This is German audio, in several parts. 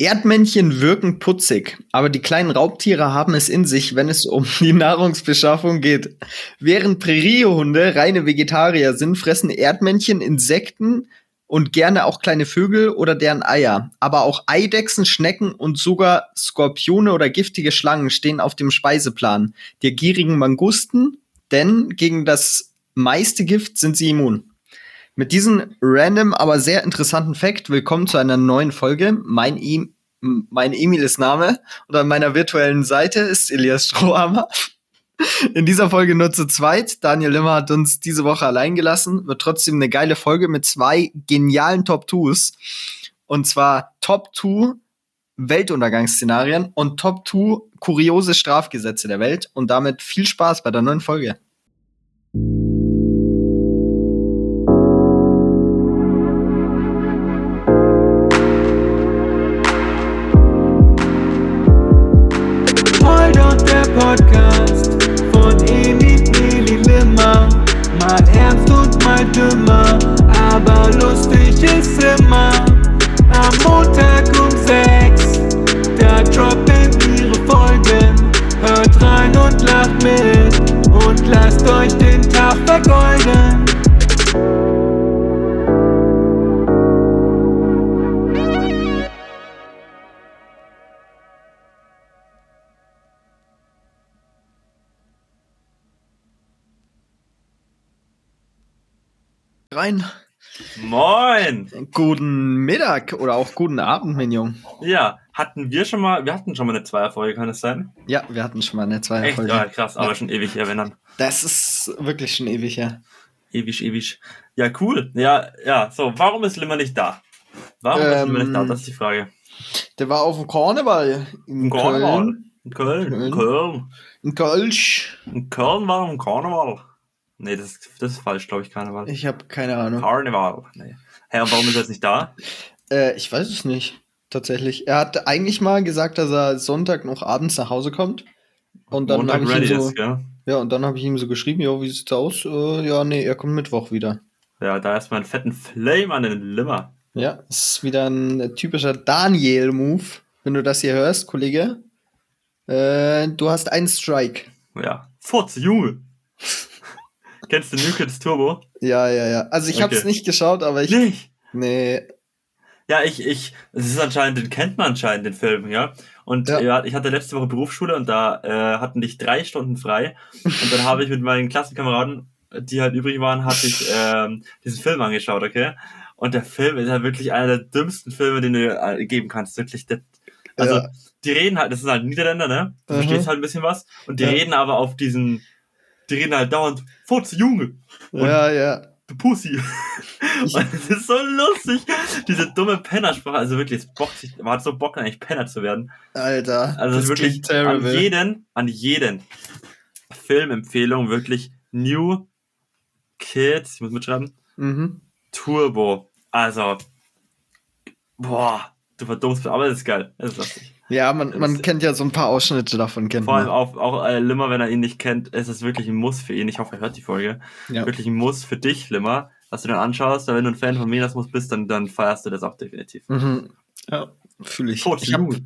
Erdmännchen wirken putzig, aber die kleinen Raubtiere haben es in sich, wenn es um die Nahrungsbeschaffung geht. Während Präriehunde reine Vegetarier sind, fressen Erdmännchen Insekten und gerne auch kleine Vögel oder deren Eier. Aber auch Eidechsen, Schnecken und sogar Skorpione oder giftige Schlangen stehen auf dem Speiseplan der gierigen Mangusten, denn gegen das meiste Gift sind sie immun. Mit diesem random, aber sehr interessanten Fact willkommen zu einer neuen Folge. Mein, e mein Emil ist Name und an meiner virtuellen Seite ist Elias Strohhammer. In dieser Folge nur zu zweit. Daniel Limmer hat uns diese Woche allein gelassen. Wird trotzdem eine geile Folge mit zwei genialen Top 2s. Und zwar Top 2 Weltuntergangsszenarien und Top 2 kuriose Strafgesetze der Welt. Und damit viel Spaß bei der neuen Folge. Rein. Moin! Guten Mittag oder auch guten Abend, mein Jung. Ja, hatten wir schon mal, wir hatten schon mal eine Zweierfolge, kann es sein? Ja, wir hatten schon mal eine Echt? Zweierfolge. Ja, krass, aber Ja. schon ewig her, wenn dann. Das ist wirklich schon ewig her. Ewig, ewig. Ja, cool. Ja, ja, so, warum ist Limmer nicht da? Warum ist Limmer nicht da? Ähm, Das ist die Frage. Der war auf dem Karneval in Im Karneval. Köln. In Köln. Köln. In Köln. In Kölsch. In Köln war im Karneval. Nee, das, ist- das ist falsch, glaube ich, Karneval. Ich habe keine Ahnung. Karneval. Nee. Hä, und warum ist er jetzt nicht da? Äh, ich weiß es nicht. Tatsächlich. Er hat eigentlich mal gesagt, dass er Sonntag noch abends nach Hause kommt. Und dann Montag habe ich ready ihm so, ist, gell? ja, und dann habe ich ihm so geschrieben, ja, wie sieht's aus? Äh, ja, nee, er kommt Mittwoch wieder. Ja, da erstmal einen fetten Flame an den Limmer. Ja, es ist wieder ein typischer Daniel-Move, wenn du das hier hörst, Kollege. Äh, du hast einen Strike. Ja. Furz, Junge. Kennst du New Kids Turbo? Ja, ja, ja. Also ich habe es Okay. nicht geschaut, aber ich. Nicht. Nee. Ja, ich, ich, es ist anscheinend, den kennt man anscheinend, den Film, ja. Und Ja. ja. ich hatte letzte Woche Berufsschule und da äh, hatten dich drei Stunden frei. Und dann habe ich mit meinen Klassenkameraden, die halt übrig waren, hatte ich ähm, diesen Film angeschaut, okay? Und der Film ist ja wirklich einer der dümmsten Filme, den du äh, geben kannst. Wirklich, der, also Ja. die reden halt, das sind halt Niederländer, ne? Du Mhm. verstehst halt ein bisschen was. Und die Ja. reden aber auf diesen, die reden halt dauernd, Furz, Junge, Und- Ja, ja. du Pussy. Ich- Und es ist so lustig, diese dumme Pennersprache. Also wirklich, es bockt sich, man hat so Bock, eigentlich Penner zu werden. Alter. Also das wirklich klingt an jeden, an jeden Filmempfehlung wirklich New Kids, ich muss mitschreiben, Mhm. Turbo. Also, boah, du verdummst, aber das ist geil. Das ist lustig. Ja, man, man Das- kennt ja so ein paar Ausschnitte davon, kennt Vor allem man. auch, auch äh, Limmer, wenn er ihn nicht kennt, ist es wirklich ein Muss für ihn. Ich hoffe, er hört die Folge. Ja. Wirklich ein Muss für dich, Limmer, dass du dann anschaust. Wenn du ein Fan von Menasmus bist, dann, dann feierst du das auch definitiv. Mhm. Ja, fühle ich. Tot Ich habe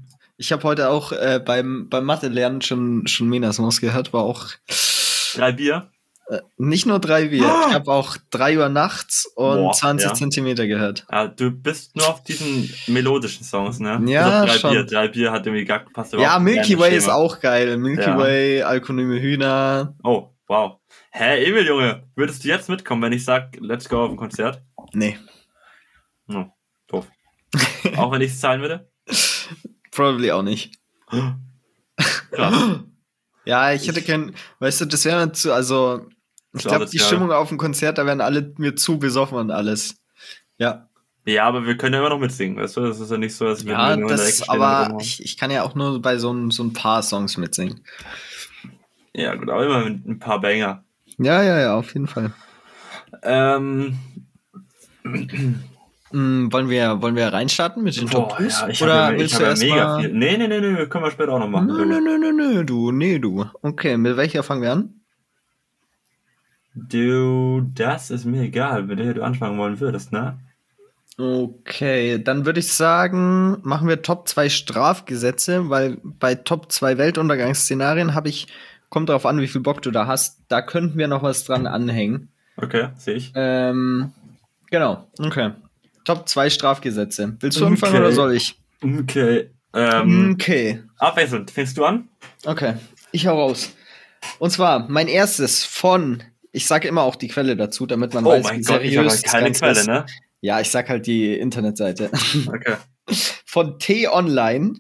hab heute auch äh, beim, beim Mathe-Lernen schon, schon Menasmus gehört, war auch Drei Bier. Äh, nicht nur drei Bier. Ah! Ich habe auch drei Uhr nachts und Boah, 20 ja. Zentimeter gehört. Ja, du bist nur auf diesen melodischen Songs, ne? Ja, drei schon. Bier. Drei Bier hat irgendwie gar passt Ja, Milky Way ist Schema. auch geil. Milky Ja. Way, Alkonyme Hühner. Oh, wow. Hä, Emil, Junge, würdest du jetzt mitkommen, wenn ich sag, let's go auf ein Konzert? Nee, Hm, doof. auch wenn ich es zahlen würde? probably auch nicht. Krass. Ja, ich hätte kein, weißt du, das wäre zu, also, ich glaube, die wär- Stimmung auf dem Konzert, da wären alle mir zu besoffen und alles. Ja, Ja, aber wir können ja immer noch mitsingen, weißt du? Das ist ja nicht so, dass wir ja, nur das, aber ich, ich kann ja auch nur bei so, ein- so ein paar Songs mitsingen. Ja, gut, aber immer mit ein paar Banger. Ja, ja, ja, auf jeden Fall. Ähm, Mm, wollen wir, wollen wir reinstarten mit den Top boah, Twos? ja, ich Oder habe ja, willst ich du hab ja mega viel. Nee, nee, nee, nee, können wir später auch noch machen. Nö, nö, nö, nö, du, nee, du. Okay, mit welcher fangen wir an? Du, das ist mir egal, mit der du anfangen wollen würdest, ne? Okay, dann würde ich sagen, machen wir Top 2 Strafgesetze, weil bei Top 2 Weltuntergangsszenarien habe ich, kommt darauf an, wie viel Bock du da hast, da könnten wir noch was dran anhängen. Okay, sehe ich. Ähm, genau, okay. Top 2 Strafgesetze. Willst du anfangen Okay. oder soll ich? Okay. Ähm, Okay, Abwechselnd. Fängst du an? okay. Ich hau raus. Und zwar mein erstes von, ich sage immer auch die Quelle dazu, damit man Oh weiß, mein wie Gott, ich seriös das keine Ganze Quelle, ist. ne? Ja, ich sag halt die Internetseite. Okay. Von T-Online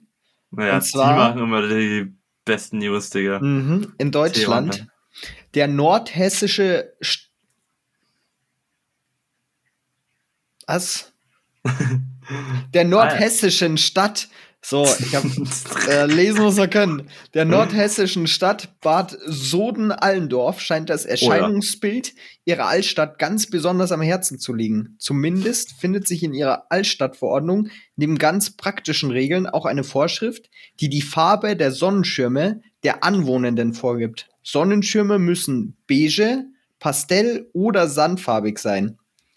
Naja, Und zwar- die machen immer die besten News, Digga. mhm, in Deutschland. Der nordhessische St Was? Der nordhessischen Stadt. So, ich hab äh, lesen muss er können. Der nordhessischen Stadt Bad Soden-Allendorf scheint das Erscheinungsbild ihrer Altstadt ganz besonders am Herzen zu liegen. Zumindest findet sich in ihrer Altstadtverordnung neben ganz praktischen Regeln auch eine Vorschrift, die die Farbe der Sonnenschirme der Anwohnenden vorgibt. Sonnenschirme müssen beige, pastell oder sandfarbig sein.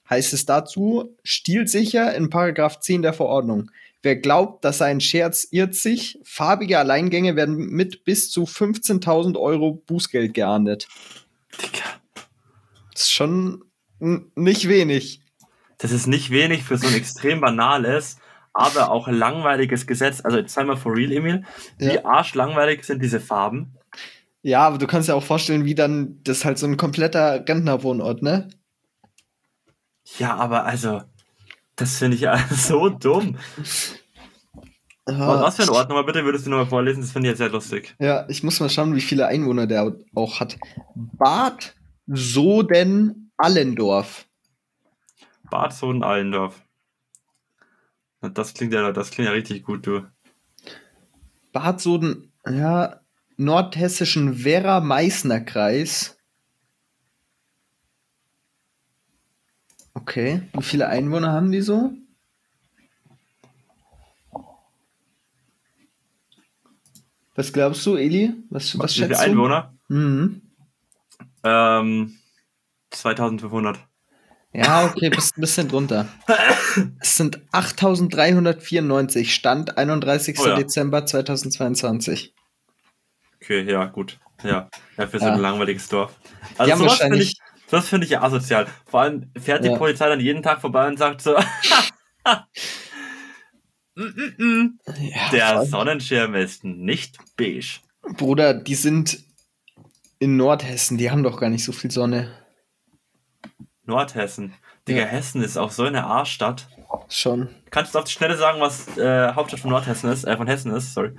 Heißt es dazu, stilsicher in Paragraph 10 der Verordnung. Wer glaubt, das sei ein Scherz, irrt sich. Farbige Alleingänge werden mit bis zu 15.000 Euro Bußgeld geahndet. Digga. Das ist schon nicht wenig. Das ist nicht wenig für so ein extrem banales, aber auch langweiliges Gesetz. Also jetzt sei mal for real, Emil. Wie Ja. arschlangweilig sind diese Farben? Ja, aber du kannst dir auch vorstellen, wie dann das halt so ein kompletter Rentnerwohnort, ne? Ja, aber also, das finde ich so dumm. Ja, Was für ein Ort nochmal bitte würdest du nochmal vorlesen? Das finde ich jetzt sehr lustig. Ja, ich muss mal schauen, wie viele Einwohner der auch hat. Bad Soden-Allendorf. Bad Soden-Allendorf. Na, Das klingt ja, das klingt ja richtig gut, du. Bad Soden, ja, nordhessischen Werra-Meißner-Kreis. Okay, wie viele Einwohner haben die so? Was glaubst du, Eli? Was, was Wie viele schätzt du? Einwohner? Mhm. Ähm, 2500. Ja, okay, bist ein bisschen drunter. Es sind 8394, Stand 31. Oh ja. Dezember 2022. Okay, ja, gut. Ja, ja für so Ja. ein langweiliges Dorf. Also sowas finde wahrscheinlich- ich, sowas finde ich ja asozial. Vor allem fährt die Ja. Polizei dann jeden Tag vorbei und sagt so, Mm, mm, mm. Ja, der. Sonnenschirm ist nicht beige. Bruder, die sind in Nordhessen, die haben doch gar nicht so viel Sonne. Nordhessen. Digga, Ja. Hessen ist auch so eine Arschstadt. Schon. Kannst du auf die Schnelle sagen, was äh, Hauptstadt von Nordhessen ist? Äh, von Hessen ist, sorry.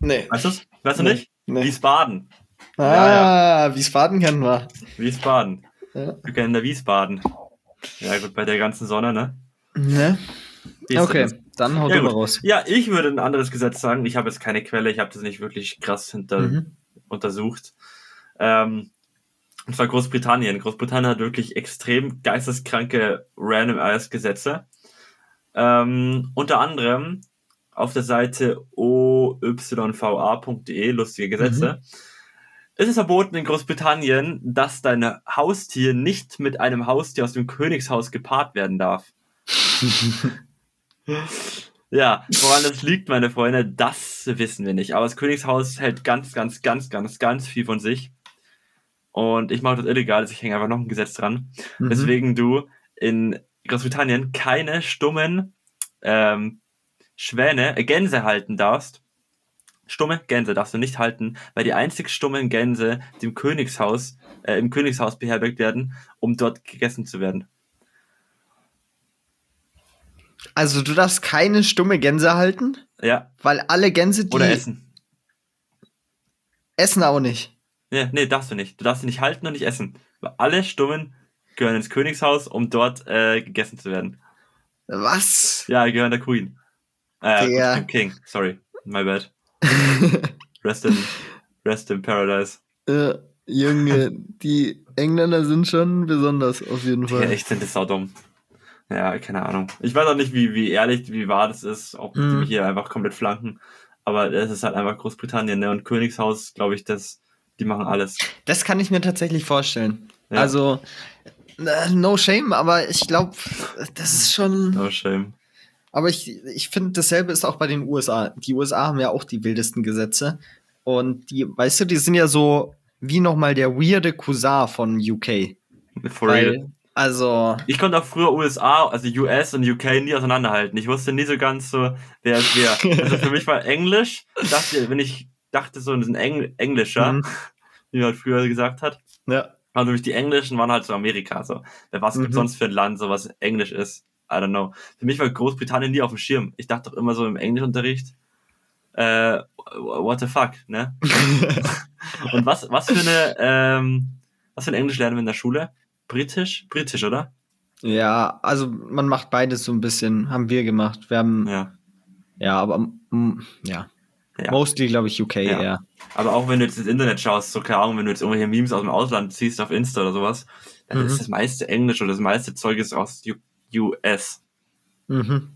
Nee. Weißt du's? Weißt du Nee. nicht? Nee. Wiesbaden. Ah, Wiesbaden kennen wir. Wiesbaden. Ja. Wir kennen der Wiesbaden. Ja, gut, bei der ganzen Sonne, ne? Ne? Okay, dann haut Ja, ja, mal raus. Ja, ich würde ein anderes Gesetz sagen. Ich habe jetzt keine Quelle, ich habe das nicht wirklich krass hinter Mhm. untersucht. Ähm, und zwar Großbritannien. Großbritannien hat wirklich extrem geisteskranke random ass Gesetze. Ähm, unter anderem auf der Seite oyva.de, lustige Gesetze, ist es verboten in Großbritannien, dass dein Haustier nicht mit einem Haustier aus dem Königshaus gepaart werden darf. Ja, woran das liegt, meine Freunde, das wissen wir nicht. Aber das Königshaus hält ganz, ganz, ganz, ganz, ganz viel von sich. Und ich mache das illegal, also ich hänge einfach noch ein Gesetz dran. Mhm. Weswegen du in Großbritannien keine stummen ähm, Schwäne, äh, Gänse halten darfst. Stumme Gänse darfst du nicht halten, weil die einzig stummen Gänse, die im Königshaus, äh, im Königshaus beherbergt werden, um dort gegessen zu werden. Also du darfst keine stumme Gänse halten, Ja, weil alle Gänse, die oder essen. essen auch nicht. Nee, nee, darfst du nicht. Du darfst sie nicht halten und nicht essen. Weil alle Stummen gehören ins Königshaus, um dort äh, gegessen zu werden. Was? Ja, gehören der Queen. Äh, Der- dem King, sorry. My bad. Rest in, rest in paradise. äh, Junge, die Engländer sind schon besonders auf jeden Ja, Fall. echt sind das saudumm. Ja, keine Ahnung. Ich weiß auch nicht, wie, wie ehrlich, wie wahr das ist, ob die Mhm. mich hier einfach komplett flanken. Aber es ist halt einfach Großbritannien, ne? Und Königshaus, glaube ich, das, die machen alles. Das kann ich mir tatsächlich vorstellen. Ja. Also äh, no shame, aber ich glaube, das ist schon. No shame. Aber ich, ich finde, dasselbe ist auch bei den USA. Die USA haben ja auch die wildesten Gesetze. Und die, weißt du, die sind ja so wie nochmal der weirde Cousin von UK. For real. Weil, also, Ich konnte auch früher USA, also US und UK nie auseinanderhalten. Ich wusste nie so ganz so, wer ist wer. Also für mich war Englisch, dachte, wenn ich dachte so, das ist ein Engl Englischer, Mhm. wie man halt früher gesagt hat. ja. Also die Englischen waren halt so Amerika. So. Was Mhm. gibt sonst für ein Land, so was Englisch ist? I don't know. Für mich war Großbritannien nie auf dem Schirm. Ich dachte doch immer so im Englischunterricht, äh, what the fuck, ne? Und was, was für eine, ähm, was für ein Englisch lernen wir in der Schule? Britisch? Britisch, oder? ja, also man macht beides so ein bisschen, haben wir gemacht. Wir haben, ja, Ja. aber mm, ja. Ja. Mostly, glaube ich, UK, Ja. ja. Aber auch wenn du jetzt ins Internet schaust, so keine Ahnung, wenn du jetzt irgendwelche Memes aus dem Ausland siehst auf Insta oder sowas, dann Mhm. ist das meiste Englisch oder das meiste Zeug ist aus U US, Mhm.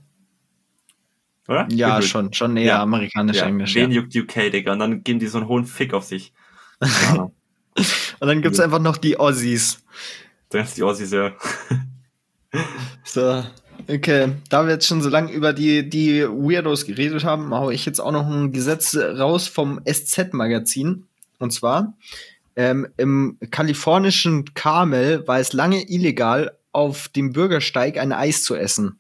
oder? Ja, Gefühlt. schon, schon eher Ja. amerikanisch Ja, Englisch. wen Ja. juckt UK, Digga? Und dann geben die so einen hohen Fick auf sich. Ahnung. Und dann gibt's Ja. einfach noch die Aussies. Dann ist die Aussies ja. So, okay. Da wir jetzt schon so lange über die, die Weirdos geredet haben, haue ich jetzt auch noch ein Gesetz raus vom SZ-Magazin. Und zwar, ähm, im kalifornischen Carmel war es lange illegal, auf dem Bürgersteig ein Eis zu essen.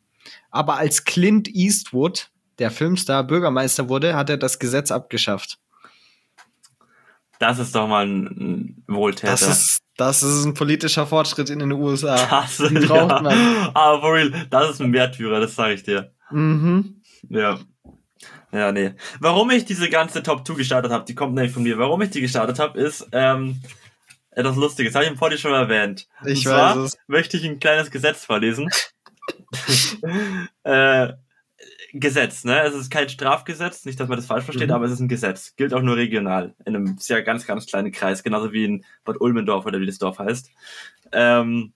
Aber als Clint Eastwood, der Filmstar, Bürgermeister wurde, hat er das Gesetz abgeschafft. Das ist doch mal ein, Wohltäter. Das ist, das ist ein politischer Fortschritt in den USA. das, Den braucht ja. man. Aber for real, das ist ein Märtyrer, das sage ich dir. Mhm. Ja. Ja, nee. Warum ich diese ganze Top 2 gestartet habe, die kommt nämlich von mir. Warum ich die gestartet habe, ist ähm, etwas Lustiges. Habe ich im Podi schon erwähnt. Ich Und zwar weiß es. möchte ich ein kleines Gesetz vorlesen. äh, Gesetz, ne? Es ist kein Strafgesetz, nicht, dass man das falsch versteht, Mhm. aber es ist ein Gesetz. Gilt auch nur regional, in einem sehr ganz, ganz kleinen Kreis, genauso wie in Bad Ulmendorf oder wie das Dorf heißt. Ähm,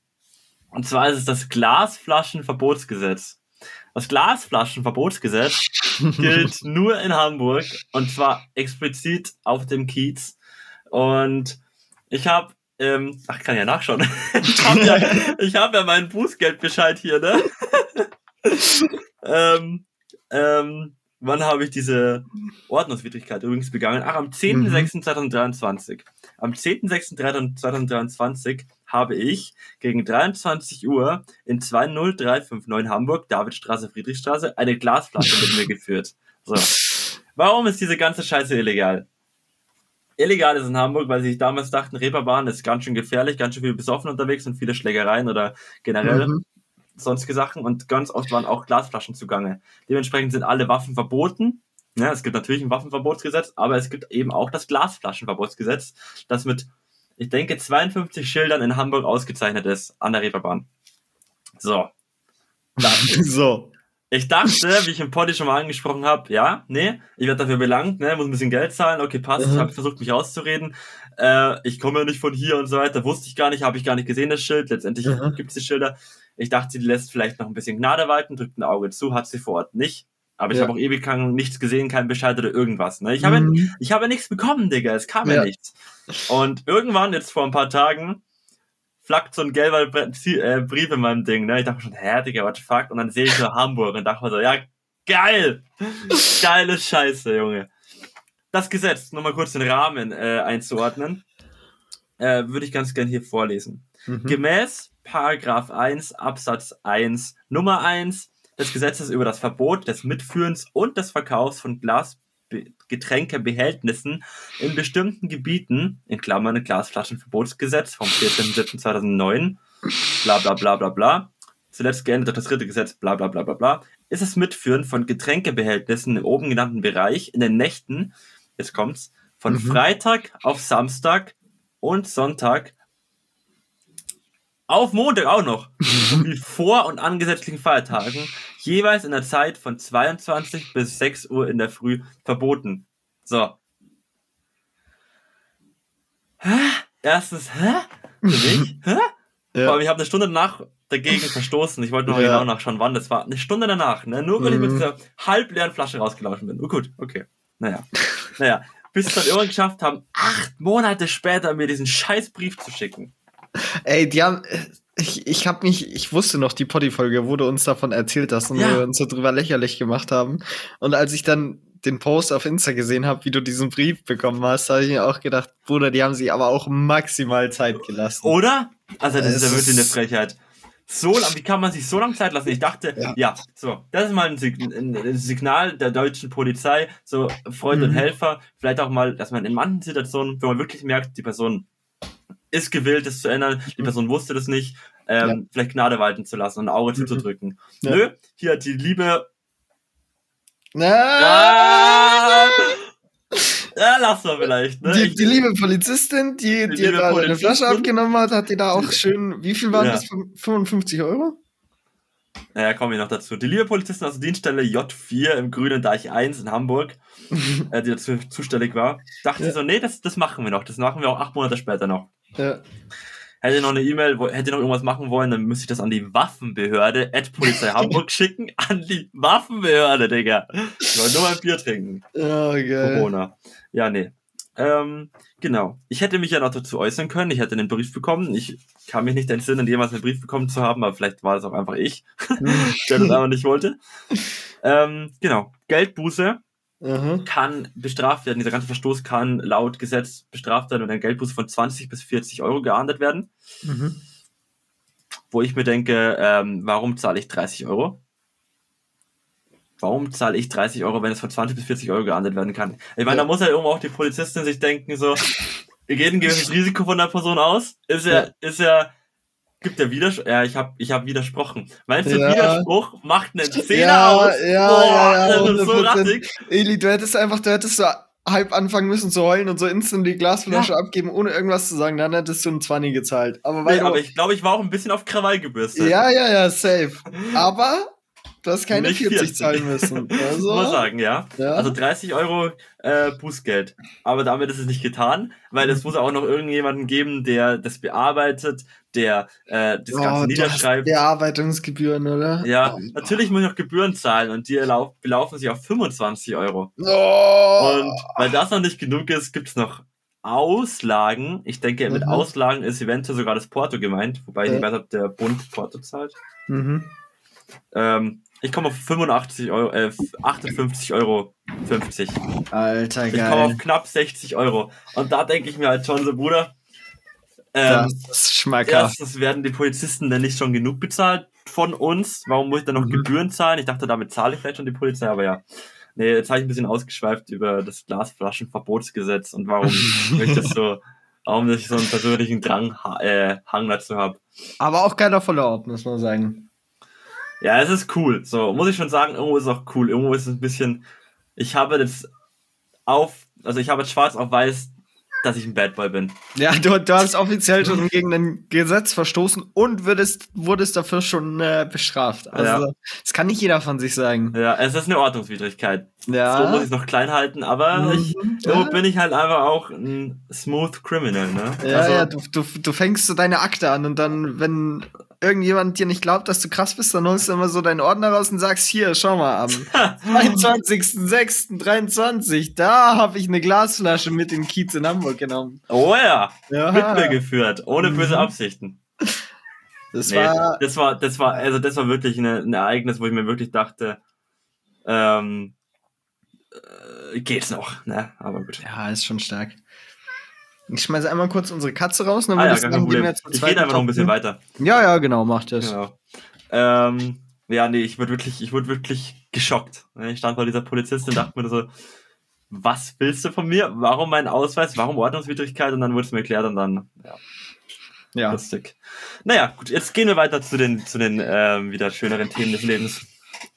und zwar ist es das Glasflaschenverbotsgesetz. Das Glasflaschenverbotsgesetz gilt nur in Hamburg und zwar explizit auf dem Kiez. Und ich habe, ähm, ach, kann ja nachschauen. ich habe ja, ich hab ja meinen Bußgeldbescheid hier, ne? ähm, ähm, wann habe ich diese Ordnungswidrigkeit übrigens begangen? Ach, am 10.06.2023. Am 10.06.2023 habe ich gegen 23 Uhr in 20359 Hamburg, Davidstraße, Friedrichstraße, eine Glasflasche mit mir geführt. So. Warum ist diese ganze Scheiße illegal? Illegal ist in Hamburg, weil sie sich damals dachten, Reeperbahn ist ganz schön gefährlich, ganz schön viel besoffen unterwegs und viele Schlägereien oder generell Mhm. sonstige Sachen und ganz oft waren auch Glasflaschen zugange. Dementsprechend sind alle Waffen verboten. Ja, es gibt natürlich ein Waffenverbotsgesetz, aber es gibt eben auch das Glasflaschenverbotsgesetz, das mit, ich denke, 52 Schildern in Hamburg ausgezeichnet ist an der Reeperbahn. So. So. Ich dachte, wie ich im Poddy schon mal angesprochen habe, ja, nee, ich werde dafür belangt, ne, muss ein bisschen Geld zahlen, okay, passt, ich Mhm. habe versucht, mich rauszureden. Äh, ich komme ja nicht von hier und so weiter, wusste ich gar nicht, habe ich gar nicht gesehen, das Schild. Letztendlich Mhm. gibt es die Schilder. Ich dachte, sie lässt vielleicht noch ein bisschen Gnade walten, drückt ein Auge zu, hat sie vor Ort nicht. Aber ich Ja. habe auch ewig lang nichts gesehen, kein Bescheid oder irgendwas. Ne? Ich habe Mhm. ich habe nichts bekommen, Digga. Es kam ja. Ja. nichts. Und irgendwann, jetzt vor ein paar Tagen, flackt so ein gelber äh, Brief in meinem Ding. Ne? Ich dachte schon, hä, Digga, what the fuck? Und dann sehe ich so Hamburg und dachte mir so, ja, geil! Geile Scheiße, Junge. Das Gesetz, nur mal kurz den Rahmen äh, einzuordnen, äh, würde ich ganz gern hier vorlesen. Mhm. Gemäß Paragraph 1 Absatz 1 Nummer 1 des Gesetzes über das Verbot des Mitführens und des Verkaufs von Glasgetränkebehältnissen in bestimmten Gebieten, in Klammern Glasflaschenverbotsgesetz vom 14.07.2009, bla bla bla bla bla, zuletzt geändert durch das dritte Gesetz, bla bla bla bla bla, ist das Mitführen von Getränkebehältnissen im oben genannten Bereich in den Nächten, jetzt kommt's, von Mhm. Freitag auf Samstag und Sonntag auf Montag auch noch, sowie vor und an gesetzlichen Feiertagen, jeweils in der Zeit von 22 bis 6 Uhr in der Früh verboten. So. Hä? Erstens, hä? Für mich? Hä? Ja. Aber ich habe eine Stunde danach dagegen verstoßen. Ich wollte noch Ja. genau nachschauen, wann das war. Eine Stunde danach, ne? Nur weil ich mit Mhm. dieser halbleeren Flasche rausgelaufen bin. Oh, gut, okay. Naja. naja. Bis es dann irgendwann geschafft haben, acht Monate später mir diesen Scheißbrief zu schicken. Ey, die haben, Ich, ich habe mich, ich wusste noch die Poddy-Folge, wo du uns davon erzählt hast und Ja. wir uns so drüber lächerlich gemacht haben. Und als ich dann den Post auf Insta gesehen habe, wie du diesen Brief bekommen hast, habe ich mir auch gedacht, Bruder, die haben sich aber auch maximal Zeit gelassen. Oder? Also, das Es ist ja wirklich eine Frechheit. So lang, wie kann man sich so lange Zeit lassen? Ich dachte, ja, Ja. so, das ist mal ein, Sig ein Signal der deutschen Polizei, so Freunde und Mhm. Helfer, vielleicht auch mal, dass man in manchen Situationen, wenn man wirklich merkt, die Person ist gewillt, das zu ändern, die Person wusste das nicht, ähm, Ja. vielleicht Gnade walten zu lassen und ein Auge Mhm. zuzudrücken. Ja. Nö, hier hat die liebe Ah! Ah! Ja, lass mal vielleicht. Ne? Die, die liebe Polizistin, die Die liebe da eine. Flasche abgenommen hat, hat dir da auch schön, wie viel waren Ja. das? 55 Euro? Naja, kommen wir noch dazu. Die liebe Polizistin aus der Dienststelle J4 im Grünen Deich 1 in Hamburg, äh, die dazu zuständig war, dachte Ja. so, nee, das, das machen wir noch. Das machen wir auch acht Monate später noch. Ja. Hätte noch eine E-Mail, hätte noch irgendwas machen wollen, dann müsste ich das an die Waffenbehörde, at Polizei Hamburg schicken. An die Waffenbehörde, Digga. Ich wollte nur mal ein Bier trinken. Oh, geil. Corona. Ja, nee. Ähm, genau. Ich hätte mich ja noch dazu äußern können. Ich hätte einen Brief bekommen. Ich kann mich nicht entsinnen, jemals einen Brief bekommen zu haben, aber vielleicht war es auch einfach ich, der das aber nicht wollte. Ähm, genau. Geldbuße Aha. kann bestraft werden. Dieser ganze Verstoß kann laut Gesetz bestraft werden und ein Geldbuße von 20 bis 40 Euro geahndet werden. Mhm. Wo ich mir denke, ähm, warum zahle ich 30 Euro? Warum zahle ich 30 Euro, wenn es von 20 bis 40 Euro geahndet werden kann? Ich meine, Ja. da muss ja irgendwo auch die Polizistin sich denken, so, wir gehen ein gewisses Risiko von der Person aus. Ist ja, ist ja, gibt der Widerspruch, ja, ich habe ich hab widersprochen. Meinst du, Ja. Widerspruch macht einen Zehner Ja, aus? ja, Boah, ja, ja, das ist so 100%. rattig. Eli, du hättest einfach, du hättest so halb anfangen müssen zu heulen und so instant die Glasflasche Ja. abgeben, ohne irgendwas zu sagen. Dann hättest du einen 20 gezahlt. Aber weil Nee, aber ich glaube, ich war auch ein bisschen auf Krawall gebürstet. ja, ja, ja, safe. Aber du hast keine Nicht 40, 40. zahlen müssen. Also, Muss man sagen, ja. ja. Also 30 Euro äh, Bußgeld. Aber damit ist es nicht getan, weil es muss auch noch irgendjemanden geben, der das bearbeitet, der äh, das Oh, Ganze niederschreibt. Bearbeitungsgebühren, oder? Ja, Oh. natürlich muss ich noch Gebühren zahlen und die belaufen sich auf 25 Euro. Oh. Und weil das noch nicht genug ist, gibt's noch Auslagen. Ich denke, mit Mhm. Auslagen ist eventuell sogar das Porto gemeint, wobei ich Ja. nicht weiß, ob der Bund Porto zahlt. Mhm. Ähm, ich komme auf 85 Euro, äh, 58 Euro 50. Alter, Ich komme geil. auf knapp 60 Euro. Und da denke ich mir halt schon so, Bruder, ähm, das ist schmackhaft. erstens werden die Polizisten denn nicht schon genug bezahlt von uns. Warum muss ich dann noch Mhm. Gebühren zahlen? Ich dachte, damit zahle ich vielleicht schon die Polizei, aber ja. Nee, jetzt habe ich ein bisschen ausgeschweift über das Glasflaschenverbotsgesetz und warum ich das so, warum ich so einen persönlichen Drang, äh, Hang dazu habe. Aber auch keiner voller Ort, muss man sagen. Ja, es ist cool. So, muss ich schon sagen, irgendwo ist es auch cool. Irgendwo ist es ein bisschen, ich habe jetzt auf, also ich habe jetzt schwarz auf weiß, dass ich ein Bad Boy bin. Ja, du, du hast offiziell schon gegen ein Gesetz verstoßen und würdest, wurdest dafür schon äh, bestraft. Also, Ja. das kann nicht jeder von sich sagen. Ja, es ist eine Ordnungswidrigkeit. Ja. So muss ich es noch klein halten, aber Mhm. ich, irgendwo bin ich halt einfach auch ein smooth criminal, ne? Ja, also, ja, du, du, du fängst so deine Akte an und dann, wenn irgendjemand dir nicht glaubt, dass du krass bist, dann holst du immer so deinen Ordner raus und sagst, hier, schau mal, am 22.06.23, da habe ich eine Glasflasche mit in den Kiez in Hamburg genommen. Oh ja, Ja, mit mir geführt, ohne Mhm. böse Absichten. das Nee, war, das war, das war, also das war wirklich eine, ein Ereignis, wo ich mir wirklich dachte, ähm, äh, geht's noch, ne? Aber gut. ja, ist schon stark. Ich schmeiße einmal kurz unsere Katze raus, dann Ah ja, sagen, gehen wir zum Ich gehe einfach noch ein bisschen weiter. Ja, ja, genau, macht das. Genau. Ähm, ja, nee, ich wurde wirklich, ich wurde wirklich geschockt. Ich stand vor dieser Polizistin und dachte mir so, was willst du von mir? Warum mein Ausweis? Warum Ordnungswidrigkeit? Und dann wurde es mir erklärt und dann, ja, Ja. lustig. Naja, gut, jetzt gehen wir weiter zu den, zu den ähm, wieder schöneren Themen des Lebens.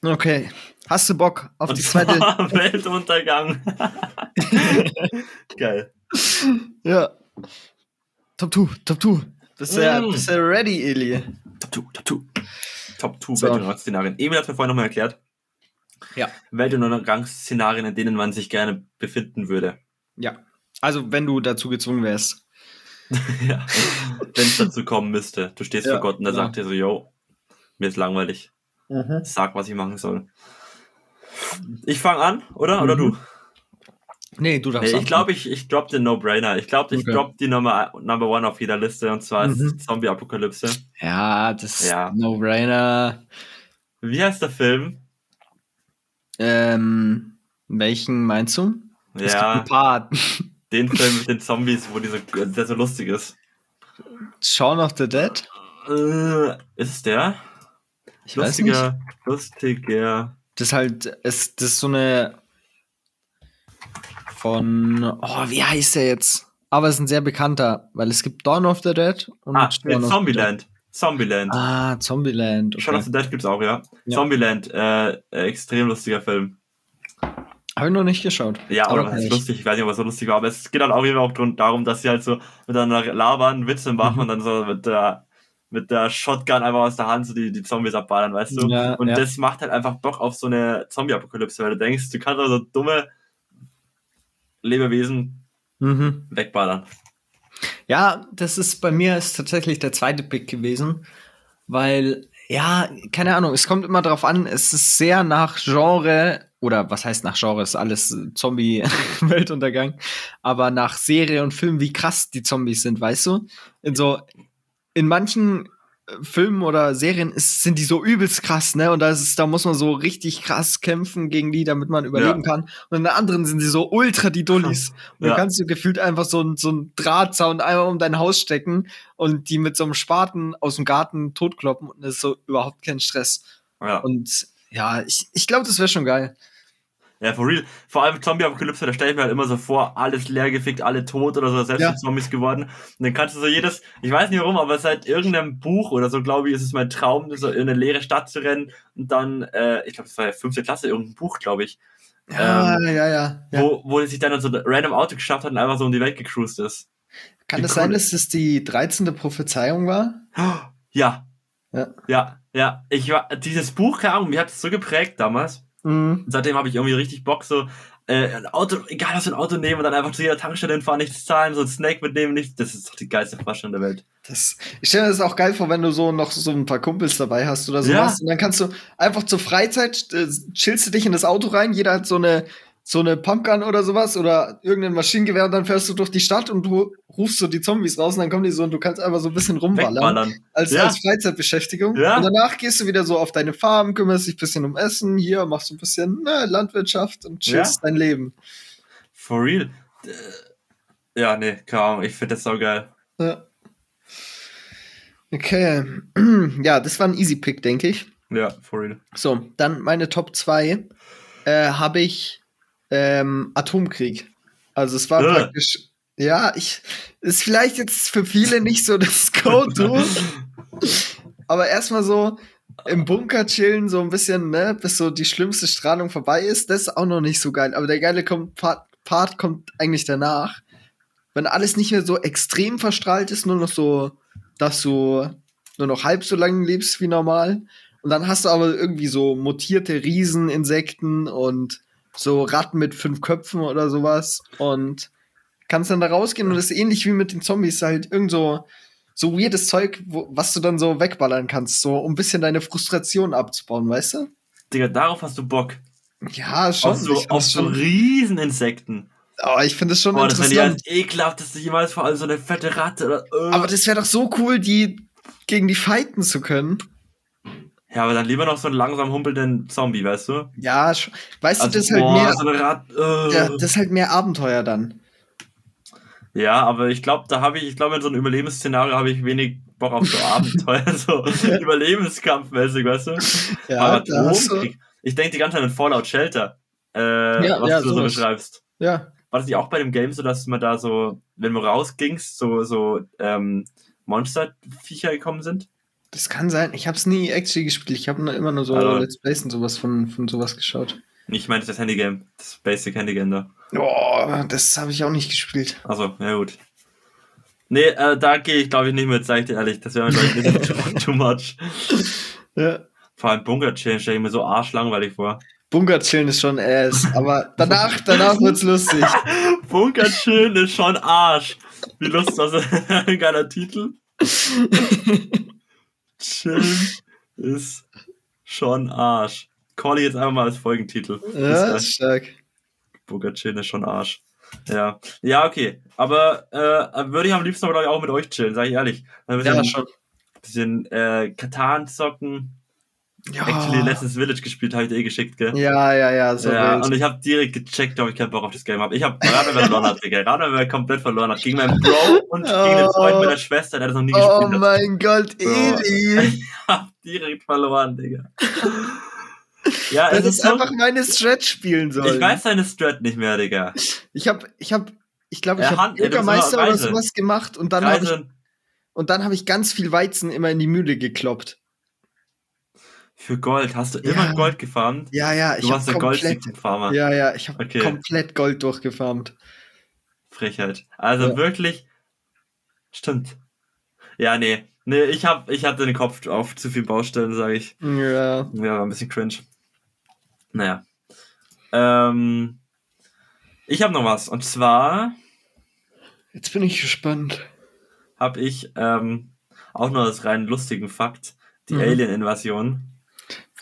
Okay. Hast du Bock auf Und die zweite? Weltuntergang. Geil. Ja. Top 2, Top 2. Bist du Mm. bist du ready, Eli? Top 2, Top 2. Top 2 So. Weltuntergangsszenarien. Emil hat mir vorhin nochmal erklärt. Ja. Weltuntergangsszenarien, in denen man sich gerne befinden würde. Ja. Also, wenn du dazu gezwungen wärst. ja. Wenn es dazu kommen müsste. Du stehst Ja, vor Gott und er genau. sagt dir so, yo, mir ist langweilig. Sag, was ich machen soll. Ich fange an, oder? Oder Mhm. du? Nee, du darfst Nee, ich glaube, ich, ich drop den No-Brainer. Ich glaube, ich Okay. drop die Nummer, Number One auf jeder Liste und zwar ist Mhm. Zombie-Apokalypse. Ja, das ist Ja. No-Brainer. Wie heißt der Film? Ähm, welchen meinst du? Es gibt Ja, ein paar. den Film mit den Zombies, wo diese, der so lustig ist. Shaun of the Dead? Äh, ist es der? Ich weiß nicht. lustiger, lustiger. Das ist halt, es, das ist so eine von, oh, wie heißt der jetzt? Aber es ist ein sehr bekannter, weil es gibt Dawn of the Dead und Ah, of the Zombieland. Zombieland. Ah, Zombieland. Shaun of Okay. the Dead gibt's auch, ja. Ja. Zombieland, äh, äh, extrem lustiger Film. Habe ich noch nicht geschaut. Ja, Aber kann ist lustig? Ich weiß nicht, ob es so lustig war, aber es geht halt auch immer auch darum, dass sie halt so miteinander labern, Witze machen Mhm. und dann so mit der, mit der Shotgun einfach aus der Hand so die, die Zombies abballern, weißt du? Ja, und ja. das macht halt einfach Bock auf so eine Zombie-Apokalypse, weil du denkst, du kannst also dumme Lebewesen Mhm. wegballern. Ja, das ist bei mir ist tatsächlich der zweite Pick gewesen, weil ja, keine Ahnung, es kommt immer darauf an, es ist sehr nach Genre oder was heißt nach Genre, ist alles Zombie Weltuntergang, aber nach Serie und Film, wie krass die Zombies sind, weißt du? In so in manchen Filmen oder Serien ist, sind die so übelst krass, ne? Und da ist da muss man so richtig krass kämpfen gegen die, damit man überleben kann. Und in der anderen sind sie so ultra die Dullis. Und Ja. dann kannst du gefühlt einfach so, ein- so einen Drahtzaun einmal um dein Haus stecken und die mit so einem Spaten aus dem Garten totkloppen und das ist so überhaupt kein Stress. Ja. Und ja, ich, ich glaube, das wäre schon geil. Ja, for real. Vor allem Zombie-Apokalypse, da stelle ich mir halt immer so vor, alles leergefickt, alle tot oder so, selbst Ja. Zombies geworden. Und dann kannst du so jedes, ich weiß nicht warum, aber seit irgendeinem Buch oder so, glaube ich, ist es mein Traum, so in eine leere Stadt zu rennen und dann, äh, ich glaube, das war ja fünfte Klasse, irgendein Buch, glaube ich, Ja, ja, ja. ja. wo, wo sich dann so ein random Auto geschafft hat und einfach so um die Welt gecruised ist. Kann wie es cool. sein, dass das die 13. Prophezeiung war? Ja. Ja. Ja, ja. Ich war, dieses Buch, keine Ahnung, mir hat es so geprägt damals. Mhm. Seitdem habe ich irgendwie richtig Bock, so äh, ein Auto, egal was für ein Auto nehmen und dann einfach zu jeder Tankstelle hinfahren, nichts zahlen, so ein Snack mitnehmen, nichts. Das ist doch die geilste Vorstellung der Welt. Das, ich stelle mir das auch geil vor, wenn du so noch so ein paar Kumpels dabei hast oder sowas. Ja. Und dann kannst du einfach zur Freizeit, äh, chillst du dich in das Auto rein, jeder hat so eine, so eine Pumpgun oder sowas oder irgendein Maschinengewehr und dann fährst du durch die Stadt und du rufst so die Zombies raus und dann kommen die so und du kannst einfach so ein bisschen rumballern. Als, Ja. als Freizeitbeschäftigung. Ja. Und danach gehst du wieder so auf deine Farm, kümmerst dich ein bisschen um Essen, hier machst du ein bisschen ne, Landwirtschaft und chillst dein Leben. For real. Äh, Ja, nee, keine Ahnung, ich finde das so geil. Ja. Okay. Ja, das war ein Easy Pick, denke ich. Ja, for real. So, dann meine Top 2 äh, habe ich ähm, Atomkrieg. Also es war Äh. praktisch, ja, ich ist vielleicht jetzt für viele nicht so das Go-To, aber erstmal so im Bunker chillen, so ein bisschen, ne, bis so die schlimmste Strahlung vorbei ist, das ist auch noch nicht so geil. Aber der geile Part, Part kommt eigentlich danach. Wenn alles nicht mehr so extrem verstrahlt ist, nur noch so, dass du nur noch halb so lange lebst wie normal. Und dann hast du aber irgendwie so mutierte Rieseninsekten und so Ratten mit fünf Köpfen oder sowas. Und kannst dann da rausgehen und das ist ähnlich wie mit den Zombies, halt irgend so, so weirdes Zeug, wo, was du dann so wegballern kannst, so um ein bisschen deine Frustration abzubauen, weißt du? Digga, darauf hast du Bock. Ja, schon. Auf so, auf das so schon, Rieseninsekten. aber ich finde es schon Boah, das wäre die interessant. als ekelhafteste jemals, vor allem so eine fette Ratte. Oder, äh. Aber das wäre doch so cool, die gegen die fighten zu können. Ja, aber dann lieber noch so einen langsam humpelnden Zombie, weißt du? Ja, weißt Also, du, das ist halt boah, mehr, so Ratte. Äh. ja, das ist halt mehr Abenteuer dann. Ja, aber ich glaube, da habe ich, ich glaube, in so einem Überlebensszenario habe ich wenig Bock auf so Abenteuer, so Überlebenskampfmäßig, weißt du? Ja, aber Atomkrieg. Ich denke die ganze Zeit an Fallout Shelter, äh, Ja, was ja, du so beschreibst. ja. War das nicht auch bei dem Game so, dass man da so, wenn du rausgingst, so, so ähm, Monsterviecher gekommen sind? Das kann sein. Ich habe es nie actually gespielt. Ich habe immer nur so Also- Let's Plays und sowas von, von sowas geschaut. Ich meine das Handygame, das Basic Handygame da. Oh, das habe ich auch nicht gespielt. Also, ja gut. Nee, äh, da gehe ich glaube ich nicht mit, sag ich dir ehrlich. Das wäre mir glaube ich ein bisschen too, too much. Ja. Vor allem Bunker Challenge stelle ich mir so arschlangweilig vor. Bunker chillen ist schon ass, aber danach, danach wird's lustig. Bunker chillen ist schon Arsch. Wie lustig, was ein geiler Titel. Chillen ist schon Arsch. Call ich jetzt einfach mal als Folgentitel. Ja, Ist ist stark. Bunker chillen ist schon Arsch. Ja. Ja, okay. Aber äh, würde ich am liebsten ich, auch mit euch chillen, sag ich ehrlich. Ein bisschen, Ja, schon. bisschen äh, Katan zocken. Actually, letztes Village gespielt, habe ich dir eh geschickt, gell? Ja, ja, ja, so ja, wild. und ich habe direkt gecheckt, ob ich keinen Bock auf das Game habe. Ich habe wir verloren hat, Digga. Wir komplett verloren hat. Gegen meinen Bro und gegen den Freund meiner Schwester, der das noch nie Oh gespielt hat. mein Gott, Bro. Eli. Ich hab direkt verloren, Digga. Ja, Das es ist ist so, einfach meine Stretch spielen sollen. Ich weiß deine Strat nicht mehr, Digga. Ich habe, ich habe, ich glaube, ich Ja, habe ja, Bürgermeister oder sowas gemacht und dann habe ich, und dann habe ich ganz viel Weizen immer in die Mühle gekloppt. Für Gold. Hast du Ja. immer Gold gefarmt? Ja, ja, ich Du warst der Goldfarmer. ja, ja, ich habe Okay. komplett Gold durchgefarmt. Frechheit. Also Ja. wirklich. Stimmt. Ja, nee. Nee, ich hab, ich hatte den Kopf auf zu viel Baustellen, sage ich. Ja, Ja, war ein bisschen cringe. Naja. Ähm, ich habe noch was. Und zwar jetzt bin ich gespannt. habe ich ähm, auch noch das rein lustigen Fakt. Die Mhm. Alien-Invasion.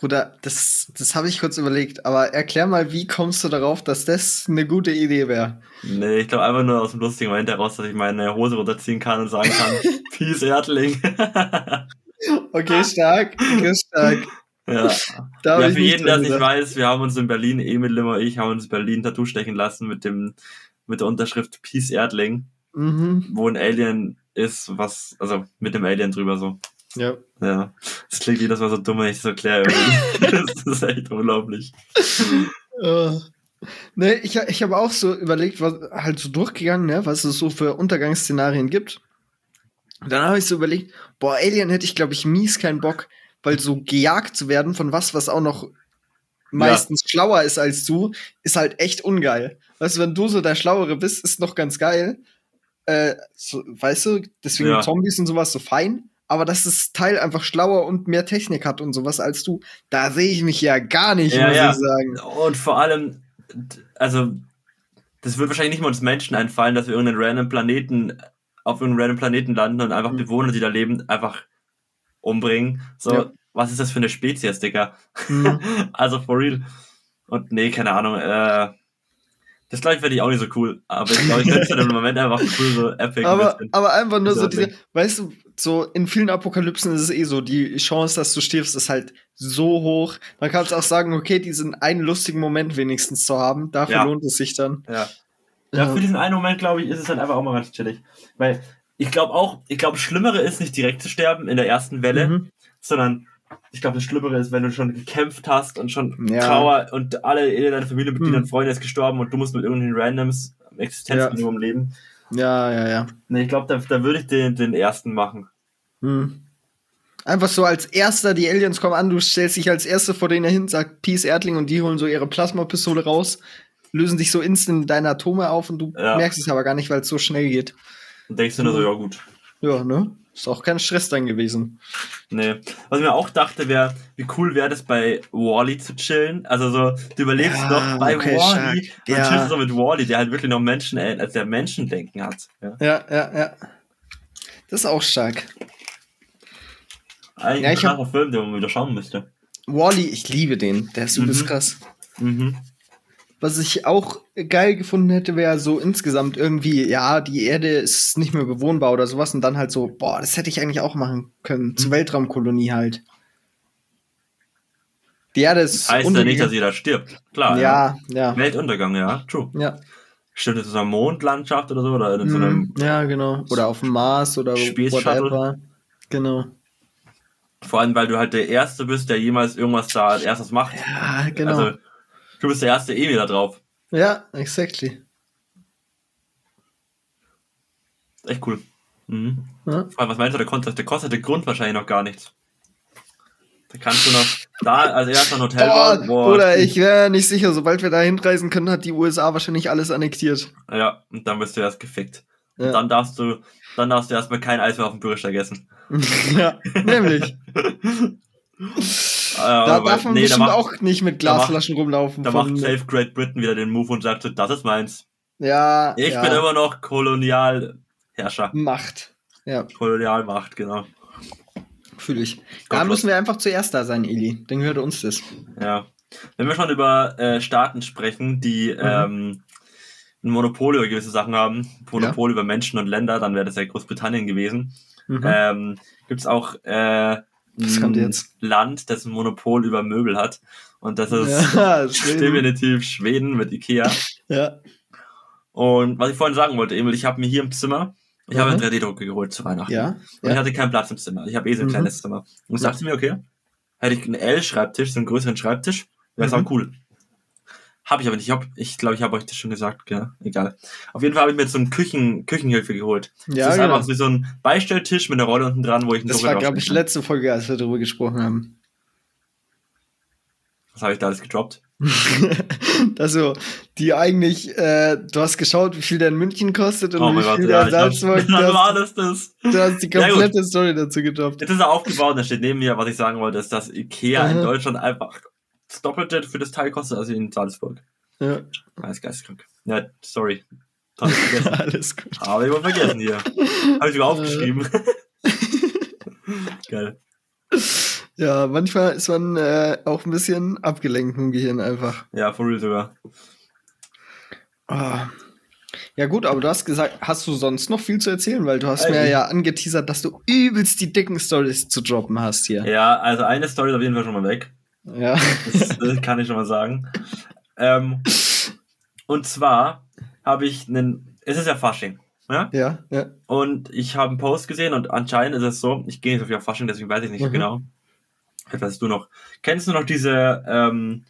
Bruder, das, das habe ich kurz überlegt, aber erklär mal, wie kommst du darauf, dass das eine gute Idee wäre? Nee, ich glaube einfach nur aus dem lustigen Moment heraus, dass ich meine Hose runterziehen kann und sagen kann, Peace, Erdling. Okay, stark, okay, stark. ja. Ja, für jeden, der es nicht weiß, wir haben uns in Berlin, Emil Limmer und ich, haben uns in Berlin Tattoo stechen lassen mit dem, mit der Unterschrift Peace Erdling, Mhm. wo ein Alien ist, was, also mit dem Alien drüber so. Ja. Ja. Das klingt jedes Mal so dumm, wenn ich es erkläre das ist echt unglaublich. Äh, ne, ich, ich habe auch so überlegt, was halt so durchgegangen, ne, was es so für Untergangsszenarien gibt. Und dann habe ich so überlegt, boah, Alien hätte ich, glaube ich, mies keinen Bock, weil so gejagt zu werden von was, was auch noch meistens schlauer ist als du, ist halt echt ungeil. Weißt du, wenn du so der Schlauere bist, ist noch ganz geil. Äh, so, weißt du, deswegen Ja. Zombies und sowas so fein. Aber dass das Teil einfach schlauer und mehr Technik hat und sowas als du, da sehe ich mich ja gar nicht, Ja, muss ja. ich sagen. Und vor allem, also, das wird wahrscheinlich nicht mal uns Menschen einfallen, dass wir irgendeinen random Planeten, auf irgendeinem random Planeten landen und einfach Mhm. Bewohner, die da leben, einfach umbringen. So, Ja. was ist das für eine Spezies, Digga? Mhm. also, for real. Und nee, keine Ahnung, äh, das glaube ich finde ich auch nicht so cool. Aber ich glaube, ich finde es dem Moment einfach cool, so epic. ein aber, bisschen. aber einfach nur so diese, weißt du, so in vielen Apokalypsen ist es eh so, die Chance, dass du stirbst, ist halt so hoch. Man kann auch sagen, okay, diesen einen lustigen Moment wenigstens zu haben, dafür Ja. lohnt es sich dann. Ja. Ja, für diesen einen Moment, glaube ich, ist es dann einfach auch mal ganz chillig. Weil ich glaube auch, ich glaube, Schlimmere ist nicht direkt zu sterben in der ersten Welle, Mhm. sondern ich glaube, das Schlimmere ist, wenn du schon gekämpft hast und schon Ja. Trauer und alle in deine Familienmitglieder Mhm. und Freunde ist gestorben und du musst mit irgendeinen Randoms am Existenzminimum leben. Ja, ja, ja. Nee, ich glaube, da, da würde ich den, den ersten machen. Hm. Einfach so als erster, die Aliens kommen an, du stellst dich als erster vor denen hin, sagt Peace Erdling und die holen so ihre Plasmapistole raus, lösen dich so instant deine Atome auf und du Ja. merkst es aber gar nicht, weil es so schnell geht. Und denkst du nur so, ja gut. Ja, ne? Ist auch kein Stress dann gewesen. Nee. Was ich mir auch dachte, wäre, wie cool wäre das bei Wally zu chillen. Also so, du überlebst Ja, noch bei okay, Wally. Dann Ja. chillst so mit Wally, der halt wirklich noch Menschen, äh, als der Menschendenken hat. Ja. Ja, ja, ja. Das ist auch stark. Eigentlich Ja, ein krasser Film, den man wieder schauen müsste. Wally, ich liebe den. Der ist übelst Mhm. krass. Mhm. Was ich auch geil gefunden hätte, wäre so insgesamt irgendwie, ja, die Erde ist nicht mehr bewohnbar oder sowas und dann halt so, boah, das hätte ich eigentlich auch machen können. Zur Mhm. Weltraumkolonie halt. Die Erde ist Heißt ja nicht, dass jeder stirbt. Klar. ja, ja, Weltuntergang, ja, true. ja. Stimmt, in so einer Mondlandschaft oder so, oder in so einem. Mhm. Ja, genau. Oder auf dem Mars oder whatever. Genau. Vor allem, weil du halt der Erste bist, der jemals irgendwas da als erstes macht. Ja, genau. Also, du bist der erste Emil da drauf. ja, exactly. Echt cool. Mhm. Ja. Vor allem, was meinst du, der kostet, der kostet der Grund wahrscheinlich noch gar nichts. Da kannst du noch da als erstes ein Hotel Boah, bauen. Boah, Bruder, ich wäre nicht sicher, sobald wir da hinreisen können, hat die USA wahrscheinlich alles annektiert. Ja, und dann bist du erst gefickt. Ja. Und dann darfst du, dann darfst du erstmal kein Eis mehr auf dem Bürgersteig essen. ja, nämlich. Da, Da darf man nee, da bestimmt macht, auch nicht mit da macht- Glasflaschen rumlaufen. da macht Safe Great Britain wieder den Move und sagt so, das ist meins. ja, Ich ja, bin immer noch Kolonialherrscher. Macht. Ja, Kolonialmacht, genau. fühle ich. Da müssen wir einfach zuerst da sein, Eli. Dann gehört uns das. Ja. Wenn wir schon über äh, Staaten sprechen, die Mhm. ähm, ein Monopol über gewisse Sachen haben, Monopol über Menschen und Länder, dann wäre das ja Großbritannien gewesen. Mhm. Ähm, Gibt es auch äh, Was kommt jetzt? Land, das ein Monopol über Möbel hat. Und das ist ja, Schweden. definitiv Schweden mit Ikea. ja. Und was ich vorhin sagen wollte, Emil, ich habe mir hier im Zimmer, ich habe Mhm. einen 3D-Drucker geholt zu Weihnachten. Ja. Und ich ja. hatte keinen Platz im Zimmer. Ich habe eh so ein Mhm. kleines Zimmer. Und ich dachte mir, okay, hätte ich einen L-Schreibtisch, so einen größeren Schreibtisch, wäre es Mhm. auch cool. Habe ich aber nicht. Ich glaube, ich, glaub, ich habe euch das schon gesagt. Gell? Egal. Auf jeden Fall habe ich mir jetzt so einen Küchen, Küchenhilfe geholt. Ja, das ist genau. einfach wie so ein Beistelltisch mit einer Rolle unten dran, wo ich einen Das war, glaube ich, letzte Folge, als wir darüber gesprochen haben. Was habe ich da alles gedroppt? also, die eigentlich, äh, du hast geschaut, wie viel der in München kostet und Oh wie Gott, viel ja, der in ich Salzburg. glaub, dann war hast, das das. du hast die Ja, komplette Story dazu gedroppt. Jetzt ist er aufgebaut, da steht neben mir, was ich sagen wollte, ist, dass Ikea in. Deutschland einfach das Doppelte für das Teil kostet als in Salzburg. Ja, Alles geisteskrank. Ja, sorry. Hab ich vergessen. alles gut. Aber ich wollte vergessen hier. Habe ich sogar aufgeschrieben. Geil. Ja, manchmal ist man äh, auch ein bisschen abgelenkt im Gehirn einfach. Ja, for real sogar. Ah. Ja gut, aber du hast gesagt, hast du sonst noch viel zu erzählen? Weil du hast Ey, mir ich- ja angeteasert, dass du übelst die dicken Stories zu droppen hast hier. Ja, also eine Story ist auf jeden Fall schon mal weg. Ja. Das, das kann ich schon mal sagen. Ähm, und zwar habe ich einen. Es ist ja Fasching. Ja? Ja, ja. Und ich habe einen Post gesehen und anscheinend ist es so, ich gehe nicht so viel auf Fasching, deswegen weiß ich nicht so Mhm. genau. Weißt du noch. Kennst du noch diese ähm,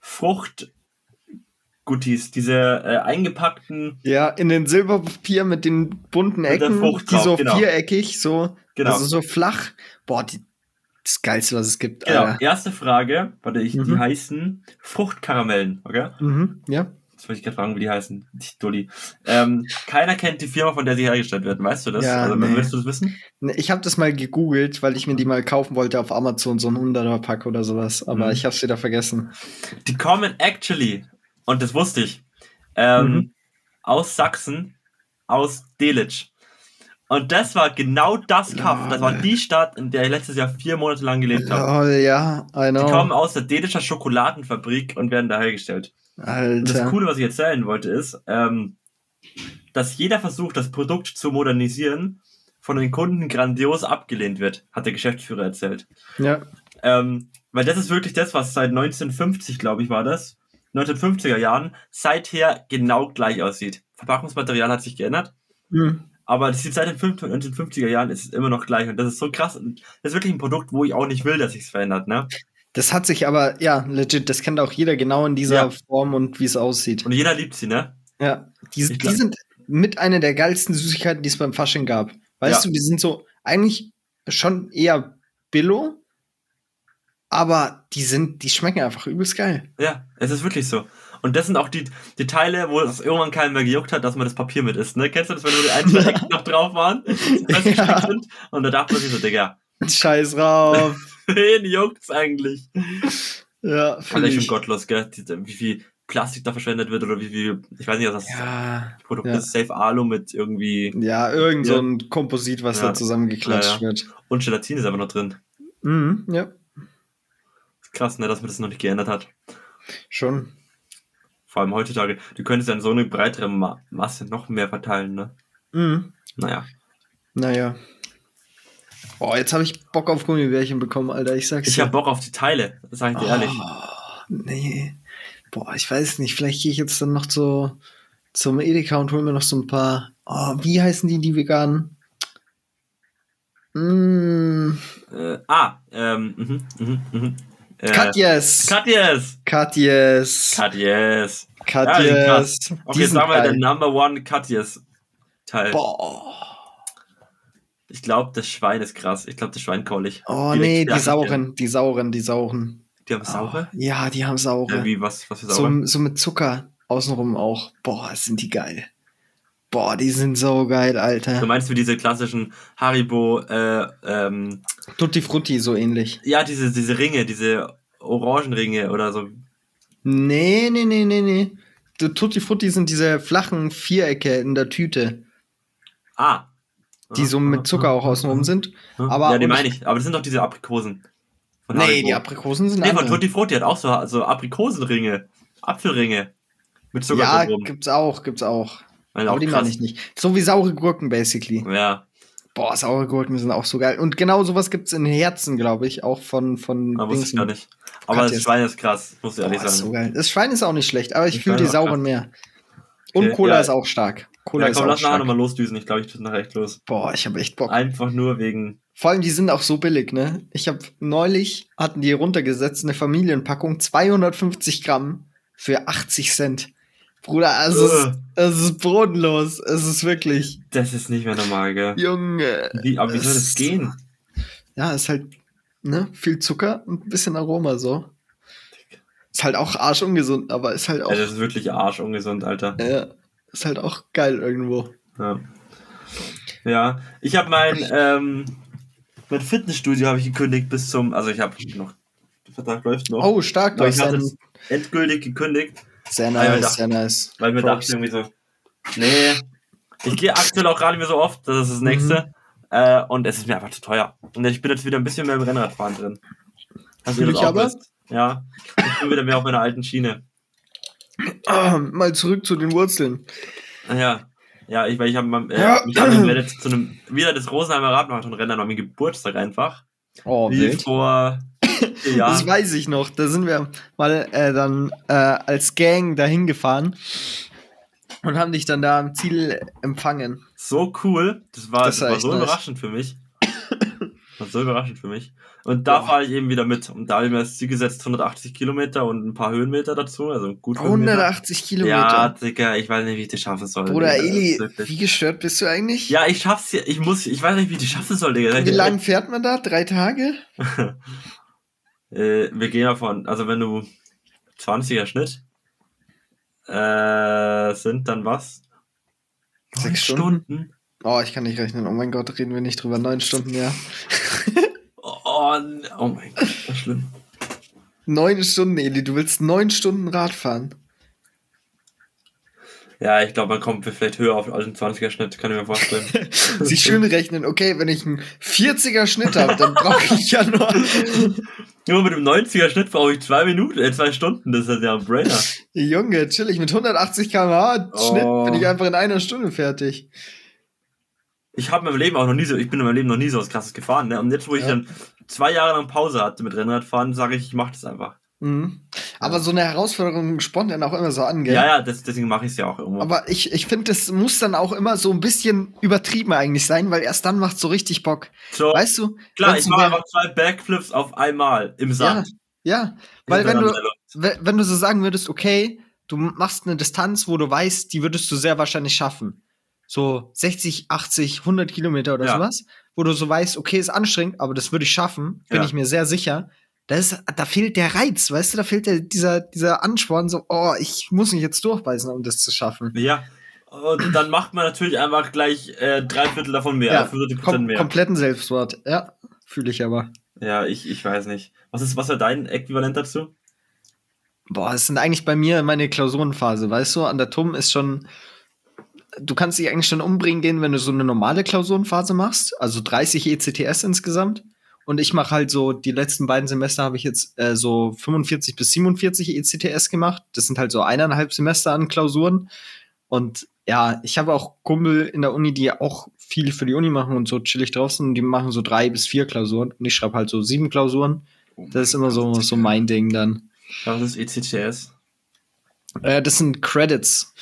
Frucht-Guttis, diese äh, eingepackten, Ja, in den Silberpapier mit den bunten Ecken, Frucht die so genau. viereckig, so, genau. also so flach. Boah, die, das Geilste, was es gibt. genau. Alter. Erste Frage, warte, ich, die Mhm. heißen Fruchtkaramellen, okay? Mhm, ja. Jetzt wollte ich gerade fragen, wie die heißen. Die Dulli. Ähm, keiner kennt die Firma, von der sie hergestellt werden. Weißt du das? Ja, also, nee. willst du das wissen? Ne, Ich habe das mal gegoogelt, weil ich mir die mal kaufen wollte auf Amazon, so ein 100er Pack oder sowas. Aber Mhm. ich hab's wieder vergessen. Die kommen actually, und das wusste ich, ähm, Mhm. aus Sachsen, aus Delitzsch. Und das war genau das Kaff. Das war die Stadt, in der ich letztes Jahr vier Monate lang gelebt habe. Lol, ja, I Die know. kommen aus der Delitscher Schokoladenfabrik und werden da hergestellt. Und das Alter. Coole, was ich erzählen wollte, ist, ähm, dass jeder Versuch, das Produkt zu modernisieren, von den Kunden grandios abgelehnt wird, hat der Geschäftsführer erzählt. Ja. Ähm, weil das ist wirklich das, was seit 1950, glaube ich, war das, 1950er Jahren, seither genau gleich aussieht. Verpackungsmaterial hat sich geändert, Mhm. Aber das sieht seit den 50 1950er Jahren ist es immer noch gleich und das ist so krass. Und das ist wirklich ein Produkt, wo ich auch nicht will, dass sich verändert, ne? Das hat sich aber, ja, legit, das kennt auch jeder genau in dieser Ja. Form und wie es aussieht. Und jeder liebt sie, ne? Ja, die, die sind mit einer der geilsten Süßigkeiten, die es beim Fasching gab. Weißt Ja. du, die sind so eigentlich schon eher Billo, aber die sind, die schmecken einfach übelst geil. Ja, es ist wirklich so. Und das sind auch die, die Teile, wo es irgendwann keinen mehr gejuckt hat, dass man das Papier mit isst. Ne? Kennst du das, wenn nur die einzelnen Ecken noch drauf waren, Ja. sind? Und da dachte man sich so, Digga, Scheiß drauf. wen juckt's eigentlich? ja, finde ich bin ich. gottlos, gell? Wie viel Plastik da verschwendet wird oder wie viel, ich weiß nicht, was das Ja, Produkt ja. ist, Safe Alu mit irgendwie, ja, irgend so ein Komposit, was Ja. da zusammengeklatscht wird. und Gelatin ist aber noch drin. Mhm, ja, krass, ne, dass man das noch nicht geändert hat. schon. Vor allem heutzutage, du könntest ja in so eine breitere Ma Masse noch mehr verteilen, ne? Mhm. Naja. Naja. Oh, jetzt habe ich Bock auf Gummibärchen bekommen, Alter. Ich sag's Ich dir. hab Bock auf die Teile, sag ich dir ehrlich. Oh, nee. Boah, ich weiß nicht. Vielleicht gehe ich jetzt dann noch zu, zum Edeka und hol mir noch so ein paar. Oh, wie heißen die, die veganen? Mm, Äh, ah, ähm, mhm, mhm, mhm. Äh, Katjes. Katjes! Katjes. Katjes! Katjes. Okay, Die jetzt sagen wir den Number One Katjes Teil. Boah. Ich glaube, das Schwein ist krass. Ich glaube, das Schwein kaul ich. Oh Direkt nee, die sauren, die sauren, die sauren. Die haben saure? Oh, ja, die haben saure. Ja, wie, was, was für saure? so, so mit Zucker außenrum auch. Boah, sind die geil. Boah, die sind so geil, Du Alter. meinst wie diese klassischen Haribo, äh, ähm, Tutti Frutti, so ähnlich. ja, diese, diese Ringe, diese Orangenringe oder so. Nee, nee, nee, nee, nee. Tutti Frutti sind diese flachen Vierecke in der Tüte, Ah. die so mit Zucker auch außenrum sind. Aber- ja, die meine ich. Aber das sind doch diese Aprikosen. Von Nee, Haribo. die Aprikosen sind Nee, von. Tutti Frutti hat auch so, so Aprikosenringe. Apfelringe. Mit Zucker Ja, drumrum. gibt's auch, gibt's auch. Weil Aber die krass. ich nicht. So wie saure Gurken, basically. Ja, Boah, saure Gurken sind auch so geil. Und genau sowas gibt's in Herzen, glaube ich, auch von, von aber wusste ich gar nicht. Aber das. Schwein ist krass, muss ich ehrlich ist so sagen. geil. Das Schwein ist auch nicht schlecht, aber ich fühle die sauren mehr. Und Okay, Cola ja. ist auch stark. Cola Ja, ist komm, auch lass nachher nochmal losdüsen. Ich glaube, ich tue nachher echt los. Boah, ich habe echt Bock. Einfach nur wegen. Vor allem, die sind auch so billig, ne? Ich habe neulich, hatten die runtergesetzt, eine Familienpackung, 250 Gramm für 80 Cent. Bruder, also es, ist, es ist bodenlos. Es ist wirklich, Das ist nicht mehr normal, gell? Junge. Wie, aber wie soll das gehen? Ja, ist halt, ne? Viel Zucker und ein bisschen Aroma so. Ist halt auch arschungesund, aber ist halt auch, Ja, das ist wirklich arschungesund, Alter. ja, ist halt auch geil irgendwo. Ja. Ja, ich habe mein, ähm, mein Fitnessstudio habe ich gekündigt bis zum, also ich habe noch, der Vertrag läuft noch. Oh, stark, aber ich habe es endgültig gekündigt, sehr wir nice, dachten- sehr nice. weil mir Props. dachte irgendwie so, nee, ich gehe aktuell auch gerade nicht mehr so oft, das ist das Mhm. nächste. Äh, und es ist mir einfach zu teuer. Und ich bin jetzt wieder ein bisschen mehr im Rennradfahren drin. Fühl ihr das auch aber. Ja, ich bin wieder mehr auf meiner alten Schiene. Ah, mal zurück zu den Wurzeln. Ja, ja, ich, weil ich habe äh, Ja. mich angemeldet zu einem, wieder das Rosenheimer Radmarathon-Rennen an meinem Geburtstag einfach. Oh, Wie wild. vor Jahren. Das weiß ich noch. Da sind wir mal äh, dann äh, als Gang dahin gefahren und haben dich dann da am Ziel empfangen. So cool. Das war, Das das war so nice. überraschend für mich. Das war so überraschend für mich. Und da Boah. fahre ich eben wieder mit. Und da habe ich mir das Ziel gesetzt, 180 Kilometer und ein paar Höhenmeter dazu. Also gut Höhenmeter. 180 Kilometer. Ja, Digga, ich weiß nicht, wie ich das schaffen soll. Bruder Eli, wie gestört bist du eigentlich? Ja, ich schaff's ja. Ich muss, ich weiß nicht, wie ich das schaffen soll, Digga. Wie lange fährt man da? Drei Tage? Äh, wir gehen davon, also wenn du 20er Schnitt äh, sind, dann was? Sechs Neun Stunden? Oh, ich kann nicht rechnen. Oh mein Gott, reden wir nicht drüber. Neun Stunden, ja. Oh, oh mein Gott, das ist schlimm. Neun Stunden, Eli. Du willst neun Stunden Rad fahren. Ja, ich glaube, man kommt vielleicht höher auf als ein 20er Schnitt, kann ich mir vorstellen. Sie schön rechnen. Okay, wenn ich einen 40er Schnitt habe, dann brauche ich ja nur. Nur mit dem 90er Schnitt brauche ich zwei Minuten, äh, zwei Stunden, das ist ja ein Brainer. Junge, chillig. Mit 180 km/h Schnitt Oh. bin ich einfach in einer Stunde fertig. Ich habe in meinem Leben auch noch nie so, ich bin in meinem Leben noch nie so was krasses gefahren, ne? Und jetzt, wo ich Ja. dann zwei Jahre lang Pause hatte mit Rennradfahren, sage ich, ich mache das einfach. Mhm. Aber so eine Herausforderung spornt dann auch immer so an, gell? Ja, ja, das, deswegen mache ich es ja auch irgendwo. Aber ich, ich finde, das muss dann auch immer so ein bisschen übertrieben eigentlich sein, weil erst dann macht so richtig Bock. so, Weißt du? klar, ich mache einfach zwei Backflips auf einmal im Ja, Sand. ja. Weil wenn du, wenn du so sagen würdest, okay, du machst eine Distanz, wo du weißt, die würdest du sehr wahrscheinlich schaffen. So 60, 80, 100 Kilometer oder Ja. sowas, wo du so weißt, okay, ist anstrengend, aber das würde ich schaffen, bin Ja. ich mir sehr sicher. Da, ist, da fehlt der Reiz, weißt du, da fehlt der, dieser, dieser Ansporn, so, oh, ich muss mich jetzt durchbeißen, um das zu schaffen. Ja. Und dann macht man natürlich einfach gleich äh, drei Viertel davon mehr, Ja, 50 Kom mehr. kompletten Selbstwort. Ja, fühle ich aber. Ja, ich, ich weiß nicht. Was ist, was war dein Äquivalent dazu? Boah, es sind eigentlich bei mir meine Klausurenphase, weißt du? An der TUM ist schon. Du kannst dich eigentlich schon umbringen gehen, wenn du so eine normale Klausurenphase machst. Also 30 ECTS insgesamt. Und ich mache halt so, die letzten beiden Semester habe ich jetzt äh, so 45 bis 47 ECTS gemacht. Das sind halt so eineinhalb Semester an Klausuren. Und ja, ich habe auch Kumpel in der Uni, die auch viel für die Uni machen und so chillig draußen. Und die machen so drei bis vier Klausuren. Und ich schreibe halt so sieben Klausuren. Das ist immer so, so mein Ding dann. Was ist ECTS? Äh, das sind Credits.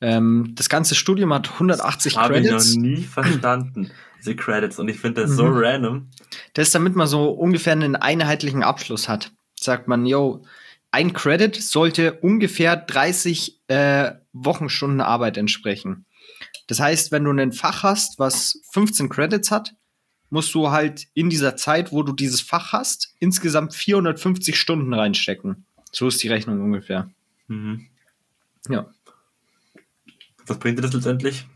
Ähm, das ganze Studium hat 180 Habe ich noch Credits. nie verstanden, diese Credits. Und ich finde das so Mhm. random. Das ist, damit man so ungefähr einen einheitlichen Abschluss hat. Sagt man, yo, ein Credit sollte ungefähr 30 äh, Wochenstunden Arbeit entsprechen. Das heißt, wenn du ein Fach hast, was 15 Credits hat, musst du halt in dieser Zeit, wo du dieses Fach hast, insgesamt 450 Stunden reinstecken. So ist die Rechnung ungefähr. Mhm. Ja. Was bringt dir das letztendlich?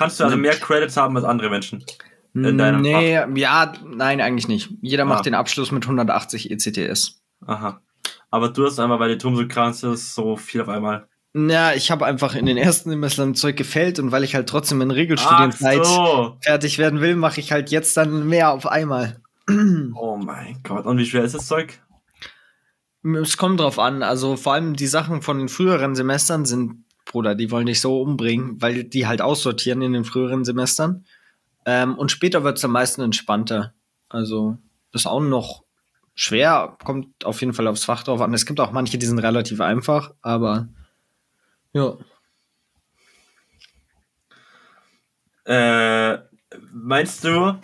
Kannst du also mehr Credits haben als andere Menschen? In deinem nee, ja, nein, eigentlich nicht. Jeder Ah. macht den Abschluss mit 180 ECTS. Aha. Aber du hast einfach, weil die Turm so krank ist, so viel auf einmal. Ja, ich habe einfach in den ersten Semestern Zeug gefällt und weil ich halt trotzdem in Regelstudienzeit so. fertig werden will, mache ich halt jetzt dann mehr auf einmal. Oh mein Gott. Und wie schwer ist das Zeug? Es kommt drauf an. Also vor allem die Sachen von den früheren Semestern sind, Bruder, die wollen dich so umbringen, weil die halt aussortieren in den früheren Semestern. Ähm, und später wird es am meisten entspannter. Also das ist auch noch schwer, kommt auf jeden Fall aufs Fach drauf an. Es gibt auch manche, die sind relativ einfach, aber ja. Äh, meinst du,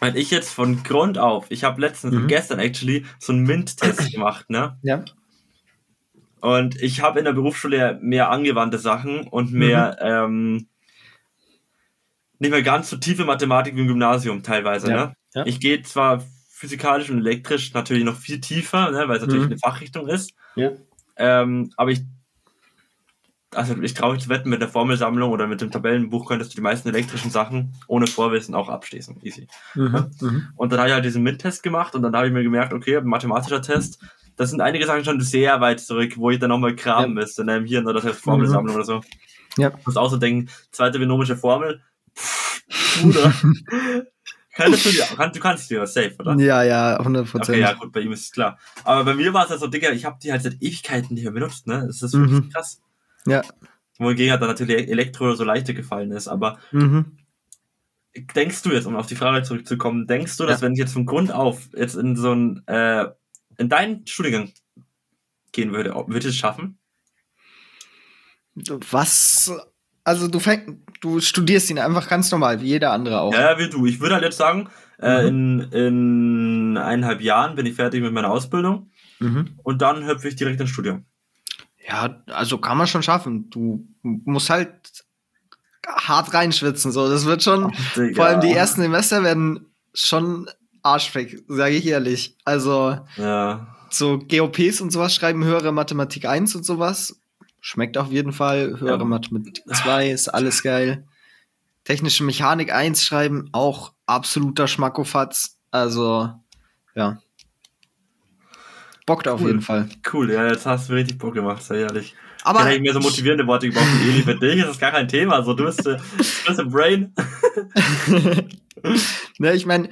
wenn ich jetzt von Grund auf, ich habe letztens, Mhm. gestern actually, so einen MINT-Test gemacht, ne? Ja. Und ich habe in der Berufsschule mehr angewandte Sachen und mehr, ähm, nicht mehr ganz so tiefe Mathematik wie im Gymnasium teilweise, Ja, ne? ja. Ich gehe zwar physikalisch und elektrisch natürlich noch viel tiefer, ne? weil es natürlich Mhm. eine Fachrichtung ist, Ja. ähm, aber ich, also ich traue mich zu wetten, mit der Formelsammlung oder mit dem Tabellenbuch könntest du die meisten elektrischen Sachen ohne Vorwissen auch abschließen. Easy. Mhm. Mhm. Und dann habe ich halt diesen MINT-Test gemacht und dann habe ich mir gemerkt, okay, mathematischer Test, das sind einige Sachen schon sehr weit zurück, wo ich dann nochmal graben Ja. müsste, ne? hier oder das heißt Formelsammlung oder so. Ja. Ich muss auch so denken, zweite binomische Formel, Bruder. Könntest du dir, kann, du kannst dir das safe, oder? Ja, ja, 100 Prozent. Okay, ja, gut, bei ihm ist es klar. Aber bei mir war es halt so, Digga, ich habe die halt seit Ewigkeiten nicht mehr benutzt, ne? Das ist Mhm. wirklich krass. Ja. Wohingegen hat dann natürlich Elektro so leichter gefallen ist. Aber Mhm. denkst du jetzt, um auf die Frage zurückzukommen, denkst du, dass Ja. wenn ich jetzt von Grund auf jetzt in so ein, äh, in deinen Studiengang gehen würde, ob- würde ich es schaffen? Was? Also du fäng, du studierst ihn einfach ganz normal, wie jeder andere auch. Ja, wie du. Ich würde halt jetzt sagen, äh, Mhm. in, in eineinhalb Jahren bin ich fertig mit meiner Ausbildung Mhm. und dann hüpfe ich direkt ins Studium. Ja, also kann man schon schaffen. Du musst halt hart reinschwitzen, so. Das wird schon, Digga. vor allem die ersten Semester werden schon arschfreck, sage ich ehrlich. Also Ja. so GOPs und sowas schreiben, höhere Mathematik 1 und sowas. Schmeckt auf jeden Fall. Höhere Ja. Mathematik 2 ist alles geil. Technische Mechanik 1 schreiben, auch absoluter Schmackofatz. Also, ja. Bockt auf Cool. jeden Fall. Cool, ja, jetzt hast du richtig Bock gemacht, sei ehrlich. Aber Aber ich mir so motivierende Worte gebraucht. Eli, für dich ist das gar kein Thema. So, du bist, äh, du bist im Brain. ne, ich meine,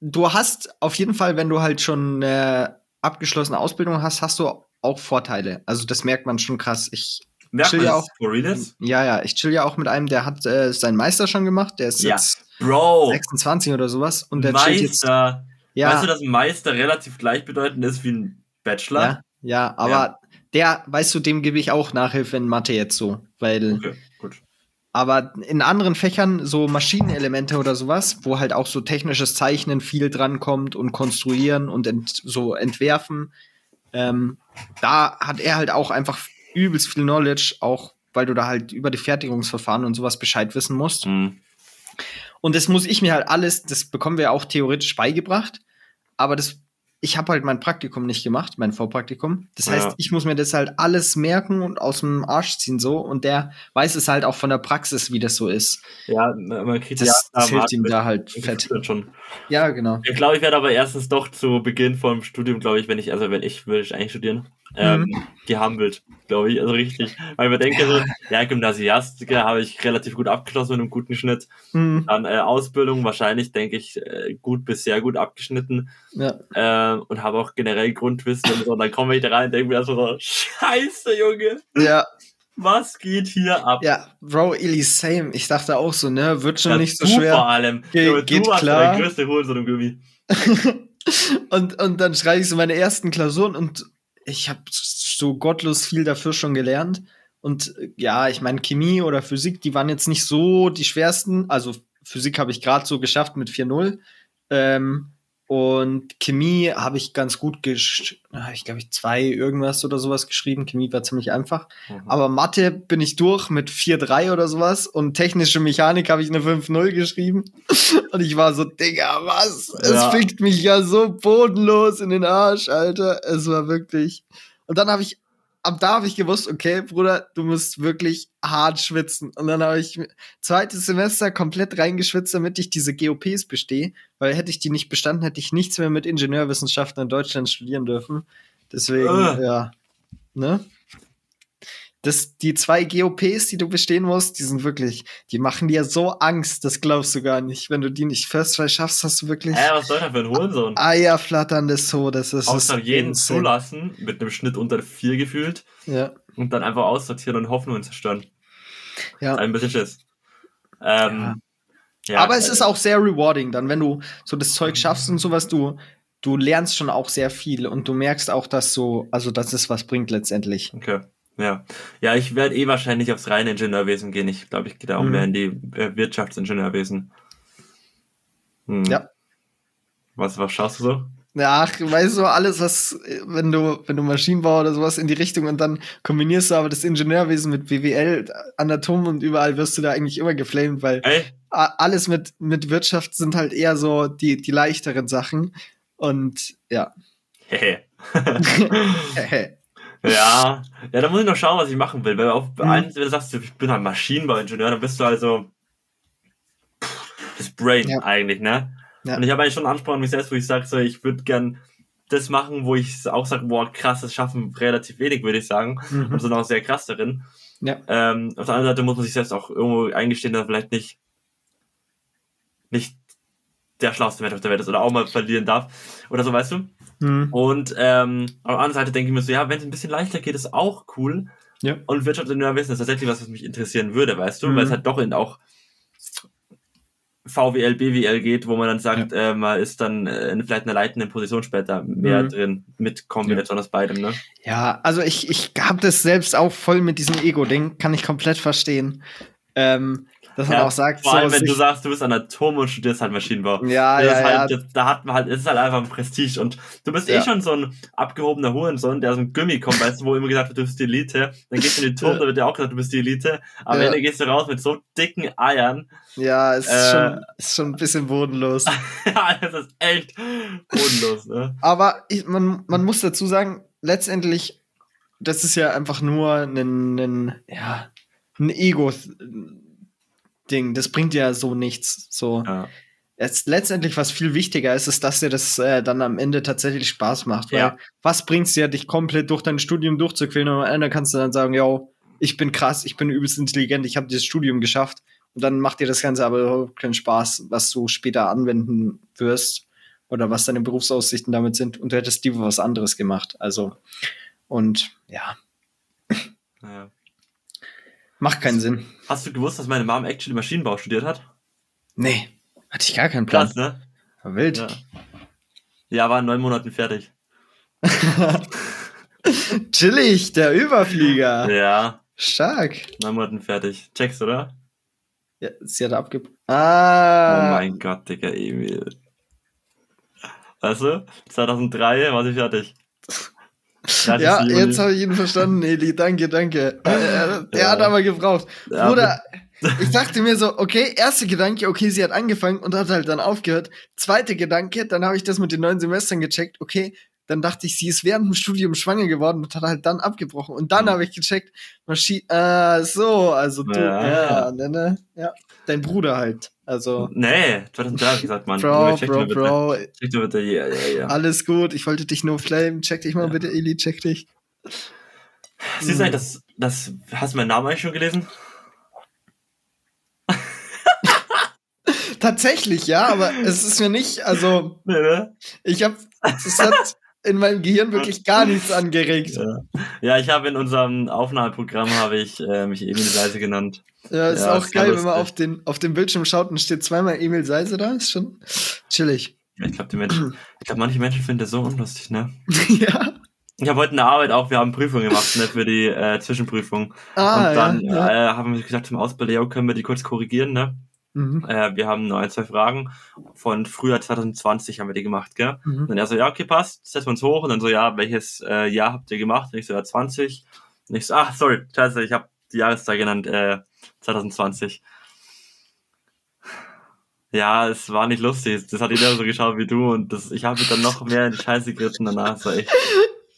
du hast auf jeden Fall, wenn du halt schon eine abgeschlossene Ausbildung hast, hast du auch Vorteile. Also das merkt man schon krass. Ich Merkt Chill ja auch. Ja, ja, ich chill ja auch mit einem, der hat äh, seinen Meister schon gemacht, der ist Ja. jetzt Bro, 26 oder sowas und der chillt jetzt. Meister. Ja, Weißt du, dass ein Meister relativ gleichbedeutend ist wie ein Bachelor? ja, ja, aber der, weißt du, dem gebe ich auch Nachhilfe in Mathe jetzt so, weil, Okay. Aber in anderen Fächern, so Maschinenelemente oder sowas, wo halt auch so technisches Zeichnen viel drankommt und konstruieren und ent so entwerfen, ähm, da hat er halt auch einfach übelst viel Knowledge, auch weil du da halt über die Fertigungsverfahren und sowas Bescheid wissen musst. Hm. Und das muss ich mir halt alles, das bekommen wir auch theoretisch beigebracht, aber das, ich habe halt mein Praktikum nicht gemacht, mein Vorpraktikum. Das heißt, Ja. ich muss mir das halt alles merken und aus dem Arsch ziehen so und der weiß es halt auch von der Praxis, wie das so ist. Ja, man kriegt Das, ja das hilft ihm da halt fett. Schon. Ja, genau. Ich glaube, ich werde aber erstens doch zu Beginn vom Studium, glaube ich, wenn ich, also wenn ich, würde ich eigentlich studieren, ähm, Mhm. gehambelt, glaube ich, also richtig. Weil ich mir denke, so, ja, Gymnasiastiker habe ich relativ gut abgeschlossen mit einem guten Schnitt. Mhm. Dann äh, Ausbildung wahrscheinlich, denke ich, äh, gut bis sehr gut abgeschnitten Ja. äh, und habe auch generell Grundwissen und so. Und dann komme ich da rein und denke mir erst so, scheiße, Junge, ja, was geht hier ab? ja, Bro, Illy, same. Ich dachte auch so, ne, wird schon Ja, nicht so du vor schwer. allem. Ge- Junge, geht du warst klar. der größte Hurensohn im Gummi. und, und dann schreibe ich so meine ersten Klausuren und ich habe so gottlos viel dafür schon gelernt. Und äh, ja, ich meine, Chemie oder Physik, die waren jetzt nicht so die schwersten. Also Physik habe ich gerade so geschafft mit 4-0. Ähm, und Chemie habe ich ganz gut gesch ich glaube ich zwei irgendwas oder sowas geschrieben. Chemie war ziemlich einfach. Mhm. Aber Mathe bin ich durch mit 4-3 oder sowas und technische Mechanik habe ich eine 5-0 geschrieben. Und ich war so, Digga, was? Ja. Es fickt mich ja so bodenlos in den Arsch, Alter. Es war wirklich. Und dann habe ich, ab da habe ich gewusst, okay, Bruder, du musst wirklich hart schwitzen. Und dann habe ich zweites Semester komplett reingeschwitzt, damit ich diese GOPs bestehe. Weil hätte ich die nicht bestanden, hätte ich nichts mehr mit Ingenieurwissenschaften in Deutschland studieren dürfen. Deswegen, Äh. ja. Ne? Das, die zwei GOPs, die du bestehen musst, die sind wirklich, die machen dir so Angst, das glaubst du gar nicht. Wenn du die nicht First Try schaffst, hast du wirklich Hä, was soll das für ein Hurensohn? Eierflatterndes so, das ist. Außer jeden insane. zulassen, mit einem Schnitt unter vier gefühlt, Ja, und dann einfach aussortieren und Hoffnungen zerstören. ja. Ein bisschen Schiss. Ähm, ja. Aber es ist auch sehr rewarding, dann, wenn du so das Zeug schaffst und sowas, du, du lernst schon auch sehr viel und du merkst auch, dass so, also dass es was bringt letztendlich. Okay. Ja. Ja, ich werde eh wahrscheinlich aufs reine Ingenieurwesen gehen. Ich glaube, ich gehe da auch Mhm. mehr in die äh, Wirtschaftsingenieurwesen. Hm. Ja. Was, was schaust du so? Ach, weißt du, alles, was, wenn du, wenn du Maschinenbau oder sowas in die Richtung und dann kombinierst du aber das Ingenieurwesen mit BWL, Anatom und überall wirst du da eigentlich immer geflamed, weil Ey, alles mit, mit Wirtschaft sind halt eher so die, die leichteren Sachen. Und ja. hehe. Ja, ja, da muss ich noch schauen, was ich machen will. Weil auf Mhm. wenn du sagst, ich bin halt Maschinenbauingenieur, dann bist du also das Brain Ja. eigentlich, ne? Ja. Und ich habe eigentlich schon einen Anspruch an mich selbst, wo ich sage, so, ich würde gern das machen, wo ich auch sage, boah, krass, das schaffen relativ wenig, würde ich sagen. Und Mhm. sind auch sehr krass darin. Ja. Ähm, auf der anderen Seite muss man sich selbst auch irgendwo eingestehen, dass er vielleicht nicht, nicht der schlauste Mensch auf der Welt ist oder auch mal verlieren darf. Oder so, weißt du? Mhm. Und ähm, auf der anderen Seite denke ich mir so, ja, wenn es ein bisschen leichter geht, ist auch cool. Ja. Und Wirtschaftsingenieurwesen ist tatsächlich was, was mich interessieren würde, weißt du? Mhm. Weil es halt doch in auch VWL, BWL geht, wo man dann sagt, äh, man ist dann äh, in vielleicht einer leitenden Position später mehr Mhm. drin, mit Kombination aus beidem, ne? Ja, also ich, ich habe das selbst auch voll mit diesem Ego-Ding, kann ich komplett verstehen. Ähm, dass man Ja, auch sagt, Vor allem, so, wenn du sagst, du bist Anatom und studierst halt Maschinenbau. ja, das ja, ist ja, halt, das, da hat man halt, es ist halt einfach ein Prestige und du bist eh Ja. schon so ein abgehobener Hurensohn, der aus dem Gummi kommt, weißt du, wo immer gesagt wird, du bist die Elite. Dann gehst du in den Turm, Ja. da wird dir auch gesagt, du bist die Elite. Am Ja. Ende gehst du raus mit so dicken Eiern. ja, es ist, Äh, schon, ist schon ein bisschen bodenlos. ja, das ist echt bodenlos, ne? Aber ich, man, man muss dazu sagen, letztendlich, das ist ja einfach nur ein, ein, ja, ein Ego-Ding. Das bringt ja so nichts. So. Ja. Es, letztendlich, was viel wichtiger ist, ist, dass dir das äh, dann am Ende tatsächlich Spaß macht. Weil Ja. was bringt's dir, dich komplett durch dein Studium durchzuquälen und am Ende kannst du dann sagen, yo, ich bin krass, ich bin übelst intelligent, ich habe dieses Studium geschafft. Und dann macht dir das Ganze aber überhaupt keinen Spaß, was du später anwenden wirst oder was deine Berufsaussichten damit sind. Und du hättest lieber was anderes gemacht. Also, und ja, ja. Macht keinen Sinn. Hast du gewusst, dass meine Mom actually Maschinenbau studiert hat? Nee, hatte ich gar keinen Plan. Krass, ne? Wild. Ja. Ja, war in neun Monaten fertig. Chillig, der Überflieger. Ja, Stark. neun Monaten fertig. Checkst, oder? Ja, sie hat abge. Ah. Oh mein Gott, Digga, Emil. Weißt du, 2003 war sie fertig. 30. Ja, jetzt habe ich ihn verstanden, Eli. Danke, danke. Äh, äh, Der Ja. hat aber gebraucht. Ja, Bruder, ich dachte mir so, okay, erster Gedanke, okay, sie hat angefangen und hat halt dann aufgehört. Zweiter Gedanke, dann habe ich das mit den neuen Semestern gecheckt, okay. Dann dachte ich, sie ist während dem Studium schwanger geworden und hat halt dann abgebrochen. Und dann Mhm. habe ich gecheckt, Maschi ah, so, also du, Ja. ja, ne, ne, ja. Dein Bruder halt. Also, Nee, 2003 hab ich gesagt, Mann. Bro, Bro, mal bitte. Bro, Check bitte, ja, ja, ja. alles gut. Ich wollte dich nur flamen. Check dich mal Ja. bitte, Eli, check dich. Siehst du eigentlich, das, das, hast du meinen Namen eigentlich schon gelesen? Tatsächlich, ja, aber es ist mir nicht, also Nee, ne? ich habe, es hat in meinem Gehirn wirklich gar nichts angeregt. Ja, ja ich habe in unserem Aufnahmeprogramm habe ich äh, mich Emil Seise genannt. Ja, ist Ja, auch ist geil, wenn man auf den, auf dem Bildschirm schaut und steht zweimal Emil Seise da, ist schon chillig. Ja, ich glaube, die Menschen, ich glaube, manche Menschen finden das so unlustig, ne? ja. Ich habe heute in der Arbeit auch, wir haben Prüfungen gemacht, ne, für die äh, Zwischenprüfung. Ah, und dann ja. ja. Äh, haben wir gesagt zum Ausbilder, ja, können wir die kurz korrigieren, ne? Mhm. Äh, wir haben nur ein, zwei Fragen. Von Frühjahr 2020 haben wir die gemacht, gell? Und Mhm. dann er so, ja, okay, passt, setzen wir uns hoch. Und dann so, ja, welches äh, Jahr habt ihr gemacht? Und ich so, ja, 20. Und ich so, ach, sorry, scheiße, ich habe die Jahreszeit genannt, äh, 2020. Ja, es war nicht lustig. Das hat jeder so geschaut wie du und das, ich habe mich dann noch mehr in die Scheiße geritten danach. Das war echt,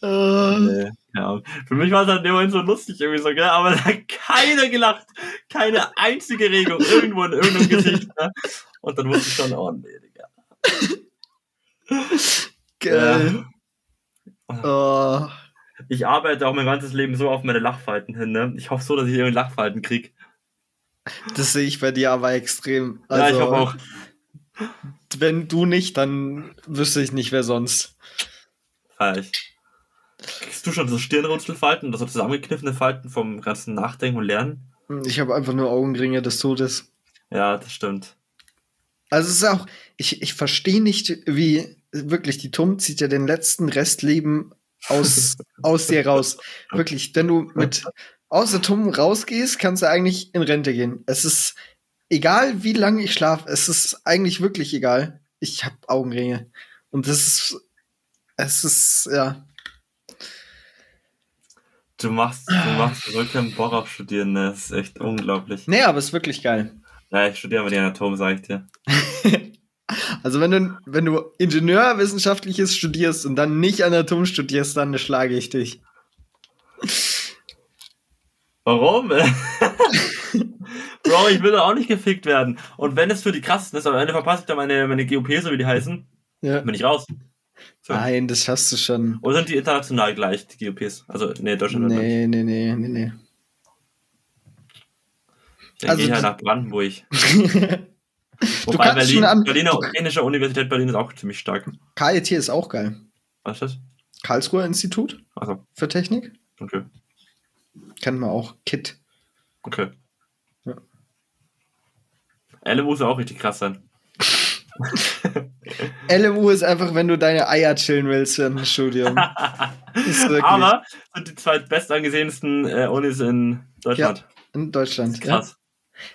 Äh, nee, ja. Für mich war es halt in dem Moment so lustig irgendwie so, gell? aber da hat keiner gelacht. Keine einzige Regung irgendwo in irgendeinem Gesicht. Ne? Und dann wusste ich schon, oh nee, Digga. geil. Oh. ich arbeite auch mein ganzes Leben so auf meine Lachfalten hin, ne? Ich hoffe so, dass ich irgendwie Lachfalten krieg. Das sehe ich bei dir aber extrem. ja, ich Also, hoffe auch. Wenn du nicht, dann wüsste ich nicht, wer sonst. Ich. Kriegst du schon so Stirnrunzelfalten oder so zusammengekniffene Falten vom ganzen Nachdenken und Lernen? Ich habe einfach nur Augenringe des Todes. Ja, das stimmt. Also es ist auch, ich, ich verstehe nicht, wie wirklich die Tum zieht ja den letzten Restleben aus, aus dir raus. Wirklich, wenn du mit aus der Tum rausgehst, kannst du eigentlich in Rente gehen. Es ist egal, wie lange ich schlafe, es ist eigentlich wirklich egal. Ich habe Augenringe. Und das ist, es ist, ja. Du machst, du machst verrückt am Bohrab studieren, ne? Das ist echt unglaublich. Nee, aber es ist wirklich geil. Ja, ich studiere aber die Anatom, sag ich dir. Also wenn du, wenn du Ingenieurwissenschaftliches studierst und dann nicht Anatom studierst, dann schlage ich dich. Warum? Bro, ich will doch auch nicht gefickt werden. Und wenn es für die krassesten ist, am Ende verpasse ich dann meine, meine GOP, so wie die heißen, Ja. bin ich raus. So. Nein, das schaffst du schon. Oder sind die international gleich, die GOPs? Also, nee, Deutschland nee. Nee, nee, nee, nee, nee. Dann Also gehe ich halt nach Brandenburg. Du Wobei Berlin, an. Berliner Technische Universität Berlin ist auch ziemlich stark. KIT ist auch geil. Was ist das? Karlsruher Institut Achso, für Technik. okay. Kennen wir auch. KIT. Okay. Ja. LMU soll auch richtig krass sein. LMU ist einfach, wenn du deine Eier chillen willst im Studium. Aber sind die zwei bestangesehensten äh, Unis in Deutschland. in Deutschland. Ja. Krass.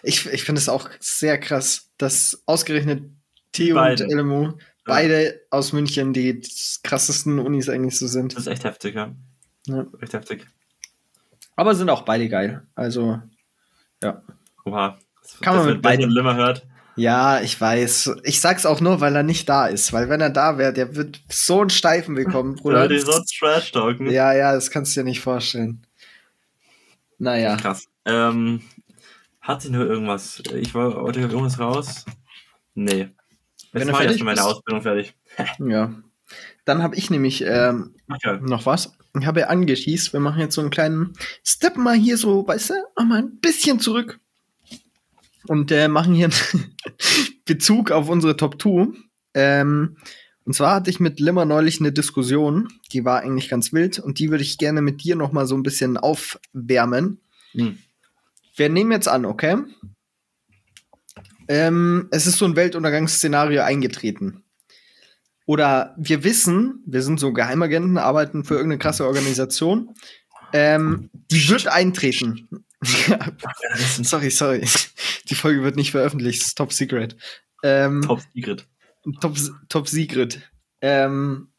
Ich, ich finde es auch sehr krass, dass ausgerechnet TU Beide. und LMU beide aus München die krassesten Unis eigentlich so sind. Das ist echt heftig, ja. Ja. Echt heftig. Aber sind auch beide geil. Also, Oha. Das, Kann man mit beiden- Limmer hört. Ja, ich weiß. Ich sag's auch nur, weil er nicht da ist. Weil wenn er da wäre, der wird so einen Steifen bekommen, Bruder. die so trash talken. Ja, ja, das kannst du dir nicht vorstellen. Naja. Krass. Ähm, hat sich nur irgendwas? Ich war heute irgendwas raus? Nee. Wenn Jetzt du war ich fertig erst meine. Ausbildung fertig. Ja. Dann habe ich nämlich ähm, Okay. noch was. Ich habe ja angeschießt. Wir machen jetzt so einen kleinen Step mal hier so, weißt du, mal ein bisschen zurück. Und äh, machen hier einen Bezug auf unsere Top 2. Ähm, und zwar hatte ich mit Limmer neulich eine Diskussion, die war eigentlich ganz wild und die würde ich gerne mit dir noch mal so ein bisschen aufwärmen. Hm. Wir nehmen jetzt an, okay? Ähm, es ist so ein Weltuntergangsszenario eingetreten. Oder wir wissen, wir sind so Geheimagenten, arbeiten für irgendeine krasse Organisation. Ähm, die wird eintreten. Sorry, sorry. Die Folge wird nicht veröffentlicht, das ist top secret. Ähm, Top Secret. Top, Top Secret. Ähm,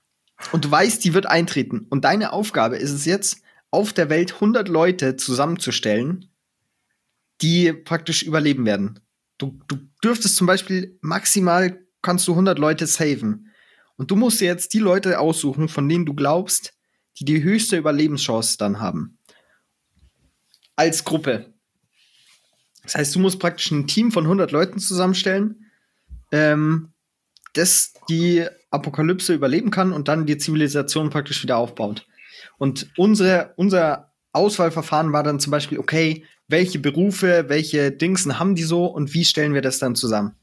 und du weißt, die wird eintreten. Und deine Aufgabe ist es jetzt, auf der Welt 100 Leute zusammenzustellen, die praktisch überleben werden. Du, du dürftest zum Beispiel maximal kannst du 100 Leute saven. Und du musst dir jetzt die Leute aussuchen, von denen du glaubst, die die höchste Überlebenschance dann haben. Als Gruppe. Das heißt, du musst praktisch ein Team von 100 Leuten zusammenstellen, ähm, das die Apokalypse überleben kann und dann die Zivilisation praktisch wieder aufbaut. Und unsere, unser Auswahlverfahren war dann zum Beispiel, okay, welche Berufe, welche Dingsen haben die so und wie stellen wir das dann zusammen?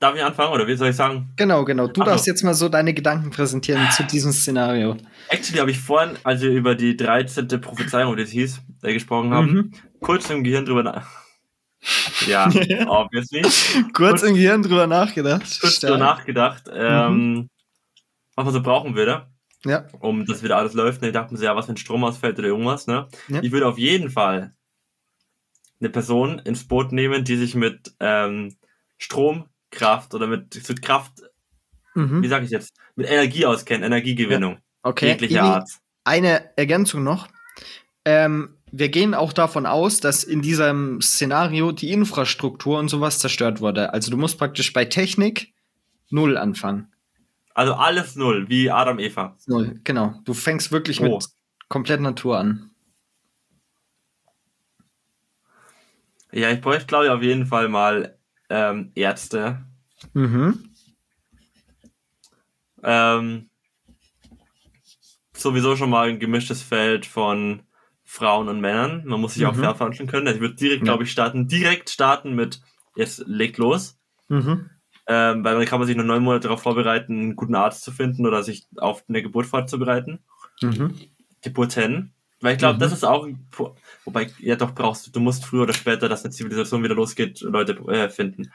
Darf ich anfangen oder wie soll ich sagen? Genau, genau. Du Ach so. darfst jetzt mal so deine Gedanken präsentieren zu diesem Szenario. Actually habe ich vorhin, als wir über die 13. Prophezeiung, wie das hieß, äh, gesprochen haben, Mhm. kurz im Gehirn drüber nach. Ja, obviously. Kurz im Gehirn drüber nachgedacht. Kurz Stark. drüber nachgedacht, ähm, was man so brauchen würde, Ja, um dass wieder alles läuft. Und ich dachte mir so, ja, was wenn Strom ausfällt oder irgendwas, ne? Ja. Ich würde auf jeden Fall eine Person ins Boot nehmen, die sich mit ähm, Stromkraft oder mit, mit Kraft, wie mhm. sage ich jetzt, mit Energie auskennt, Energiegewinnung, okay. jeglicher Art. Eine Ergänzung noch. Ähm, wir gehen auch davon aus, dass in diesem Szenario die Infrastruktur und sowas zerstört wurde. Also du musst praktisch bei Technik null anfangen. Also alles null, wie Adam Eva. Null, genau. Du fängst wirklich Oh. mit komplett Natur an. Ja, ich bräuchte, glaube ich, auf jeden Fall mal ähm, Ärzte. Mhm. Ähm, sowieso schon mal ein gemischtes Feld von Frauen und Männern. Man muss sich auch Mhm. fair verhandeln können. Ich würde direkt, Ja. glaube ich, starten. Direkt starten mit, jetzt legt los. Mhm. Ähm, weil dann kann man sich noch neun Monate darauf vorbereiten, einen guten Arzt zu finden oder sich auf eine Geburt vorzubereiten. Mhm. Geburten. Weil ich glaube, Mhm. das ist auch, ein wobei, ja doch brauchst du, du musst früher oder später, dass eine Zivilisation wieder losgeht, Leute äh, finden.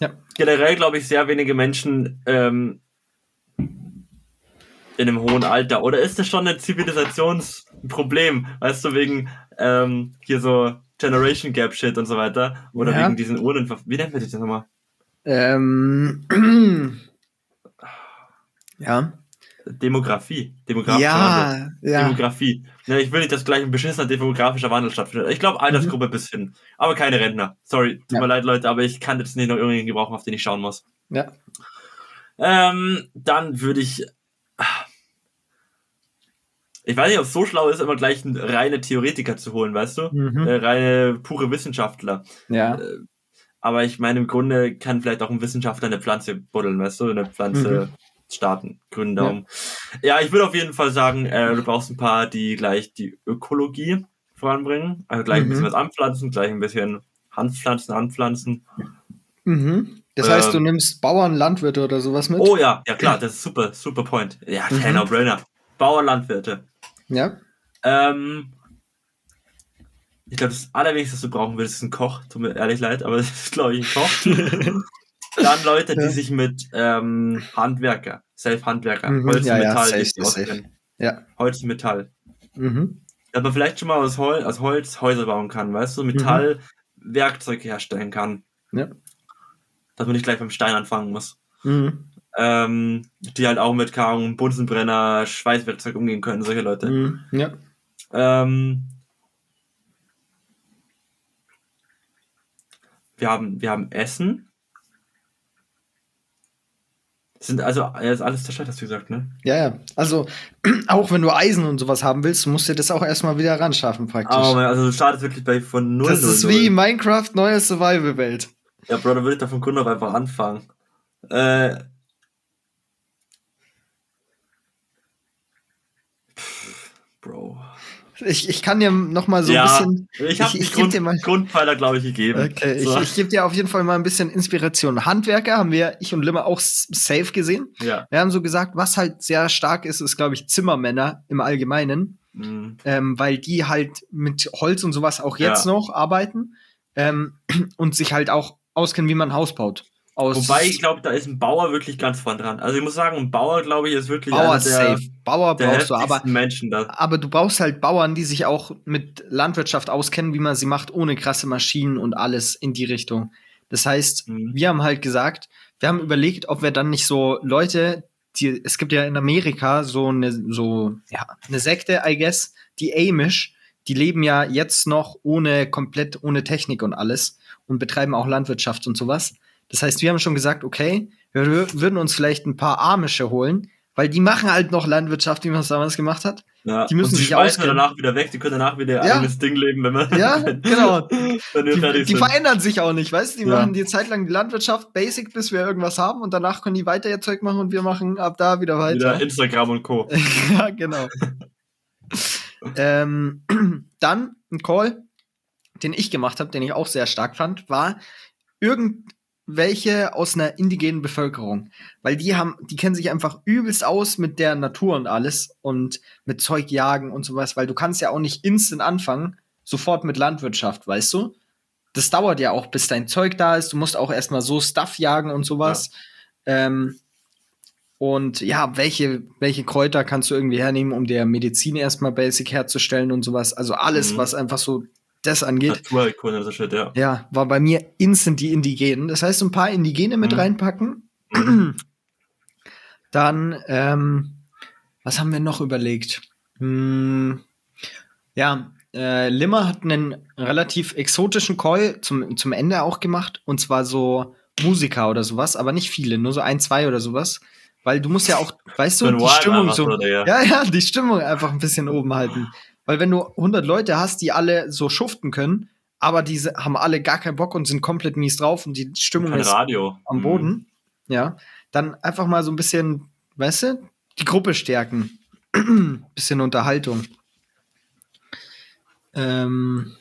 Ja. Generell glaube ich, sehr wenige Menschen ähm, in einem hohen Alter. Oder ist das schon ein Zivilisationsproblem? Weißt du, wegen ähm, hier so Generation Gap Shit und so weiter? Oder Ja. wegen diesen Urnen, wie nennt man das nochmal? Ähm. ja. Demografie. Demografischer Wandel. Ja, ja. Demografie. Ja, ich will nicht, dass gleich ein beschissener demografischer Wandel stattfindet. Ich glaube, Altersgruppe bis hin. Aber keine Rentner. Sorry, tut Mhm. Ja. mir leid, Leute, aber ich kann jetzt nicht noch irgendwen gebrauchen, auf den ich schauen muss. Ja. Ähm, dann würde ich. Ich weiß nicht, ob es so schlau ist, immer gleich einen reine Theoretiker zu holen, weißt du? Mhm. Äh, reine, pure Wissenschaftler. Ja. Aber ich meine, im Grunde kann vielleicht auch ein Wissenschaftler eine Pflanze buddeln, weißt du? Eine Pflanze starten, grünen Ja. Daumen. Ja. ich würde auf jeden Fall sagen, äh, du brauchst ein paar, die gleich die Ökologie voranbringen. Also gleich ein bisschen Mhm. was anpflanzen, gleich ein bisschen Handpflanzen anpflanzen. Mhm. Das heißt, du Ähm. nimmst Bauern, Landwirte oder sowas mit? Oh ja, ja klar, das ist super, super Point. Ja, Mhm. kein No-Brainer. Bauern, Landwirte. Ja. Ähm, ich glaube, das Allerwenigste, was du brauchen würdest, ist ein Koch. Tut mir ehrlich leid, aber das ist, glaube ich, ein Koch. Dann Leute, die sich mit ähm, Handwerker, Self-Handwerker, Mhm, Holz ja, und ja, Metall, safe, safe. Ja. Holz und Metall. Mhm. Man vielleicht schon mal aus, Hol aus Holz Häuser bauen kann, weißt du, Metall Werkzeug herstellen kann. Mhm. Ja. Dass man nicht gleich beim Stein anfangen muss. Mhm. Ähm, die halt auch mit Karung, Bunsenbrenner, Schweißwerkzeug umgehen können, solche Leute. Mhm. Ja. Ähm, wir haben, wir haben Essen. Sind also, ja, ist alles zerstört, hast du gesagt, ne? Ja, ja. Also, auch wenn du Eisen und sowas haben willst, musst du das auch erstmal wieder ran schaffen, praktisch. Aber man, also du startest wirklich bei von 0 das ist wie Minecraft neue Survival-Welt. Ja, Bro, da würde ich doch von Grund auf einfach anfangen. Äh. Pff, Bro. Ich, ich kann dir noch mal so Ja, ein bisschen. Ich habe ich- ich Grund, dir mal- Grundpfeiler, glaube ich, gegeben. Okay, so. ich, ich gebe dir auf jeden Fall mal ein bisschen Inspiration. Handwerker haben wir, ich und Limmer, auch safe gesehen. ja. Wir haben so gesagt, was halt sehr stark ist, ist, glaube ich, Zimmermänner im Allgemeinen, Mhm. ähm, weil die halt mit Holz und sowas auch jetzt Ja. noch arbeiten ähm, und sich halt auch auskennen, wie man ein Haus baut. Aus Wobei, ich glaube, da ist ein Bauer wirklich ganz vorn dran. Also ich muss sagen, ein Bauer, glaube ich, ist wirklich Bauer einer der, safe. Bauer der brauchst du, aber Menschen da. Aber du brauchst halt Bauern, die sich auch mit Landwirtschaft auskennen, wie man sie macht, ohne krasse Maschinen und alles in die Richtung. Das heißt, Mhm. wir haben halt gesagt, wir haben überlegt, ob wir dann nicht so Leute, die, es gibt ja in Amerika so eine, so, ja, eine Sekte, I guess, die Amish, die leben ja jetzt noch ohne, komplett ohne Technik und alles und betreiben auch Landwirtschaft und sowas. Das heißt, wir haben schon gesagt, okay, wir wür- würden uns vielleicht ein paar Amische holen, weil die machen halt noch Landwirtschaft, wie man es damals gemacht hat. Ja. die müssen und sich schmeißen auskennen. danach wieder weg, die können danach wieder ihr Ja. eigenes Ding leben, wenn wir Ja, genau. Die, die verändern sich auch nicht, weißt du? Die Ja. machen die Zeit lang die Landwirtschaft basic, bis wir irgendwas haben und danach können die weiter ihr Zeug machen und wir machen ab da wieder weiter. Wieder Instagram und Co. ja, genau. ähm, dann ein Call, den ich gemacht habe, den ich auch sehr stark fand, war irgendwelche aus einer indigenen Bevölkerung. Weil die haben, die kennen sich einfach übelst aus mit der Natur und alles und mit Zeug jagen und sowas, weil du kannst ja auch nicht instant anfangen, sofort mit Landwirtschaft, weißt du? Das dauert ja auch, bis dein Zeug da ist. Du musst auch erstmal so Stuff jagen und sowas. Ähm, und ja, welche, welche Kräuter kannst du irgendwie hernehmen, um dir Medizin erstmal basic herzustellen und sowas. Also alles, Mhm. was einfach so das angeht. Naturheilkunde und so Shit, ja. Ja, war bei mir instant die Indigenen. Das heißt, ein paar Indigene mit Mhm. reinpacken. Dann, ähm, was haben wir noch überlegt? Hm, ja, äh, Limmer hat einen relativ exotischen Call zum, zum Ende auch gemacht. Und zwar so Musiker oder sowas, aber nicht viele, nur so ein, zwei oder sowas. Weil du musst ja auch, weißt du, die Stimmung so. so, Digga. Ja, ja, die Stimmung einfach ein bisschen oben halten. Weil wenn du 100 Leute hast, die alle so schuften können, aber diese haben alle gar keinen Bock und sind komplett mies drauf und die Stimmung Kein ist Radio. am Mhm. Boden, ja, dann einfach mal so ein bisschen, weißt du, die Gruppe stärken. bisschen Unterhaltung. Ähm,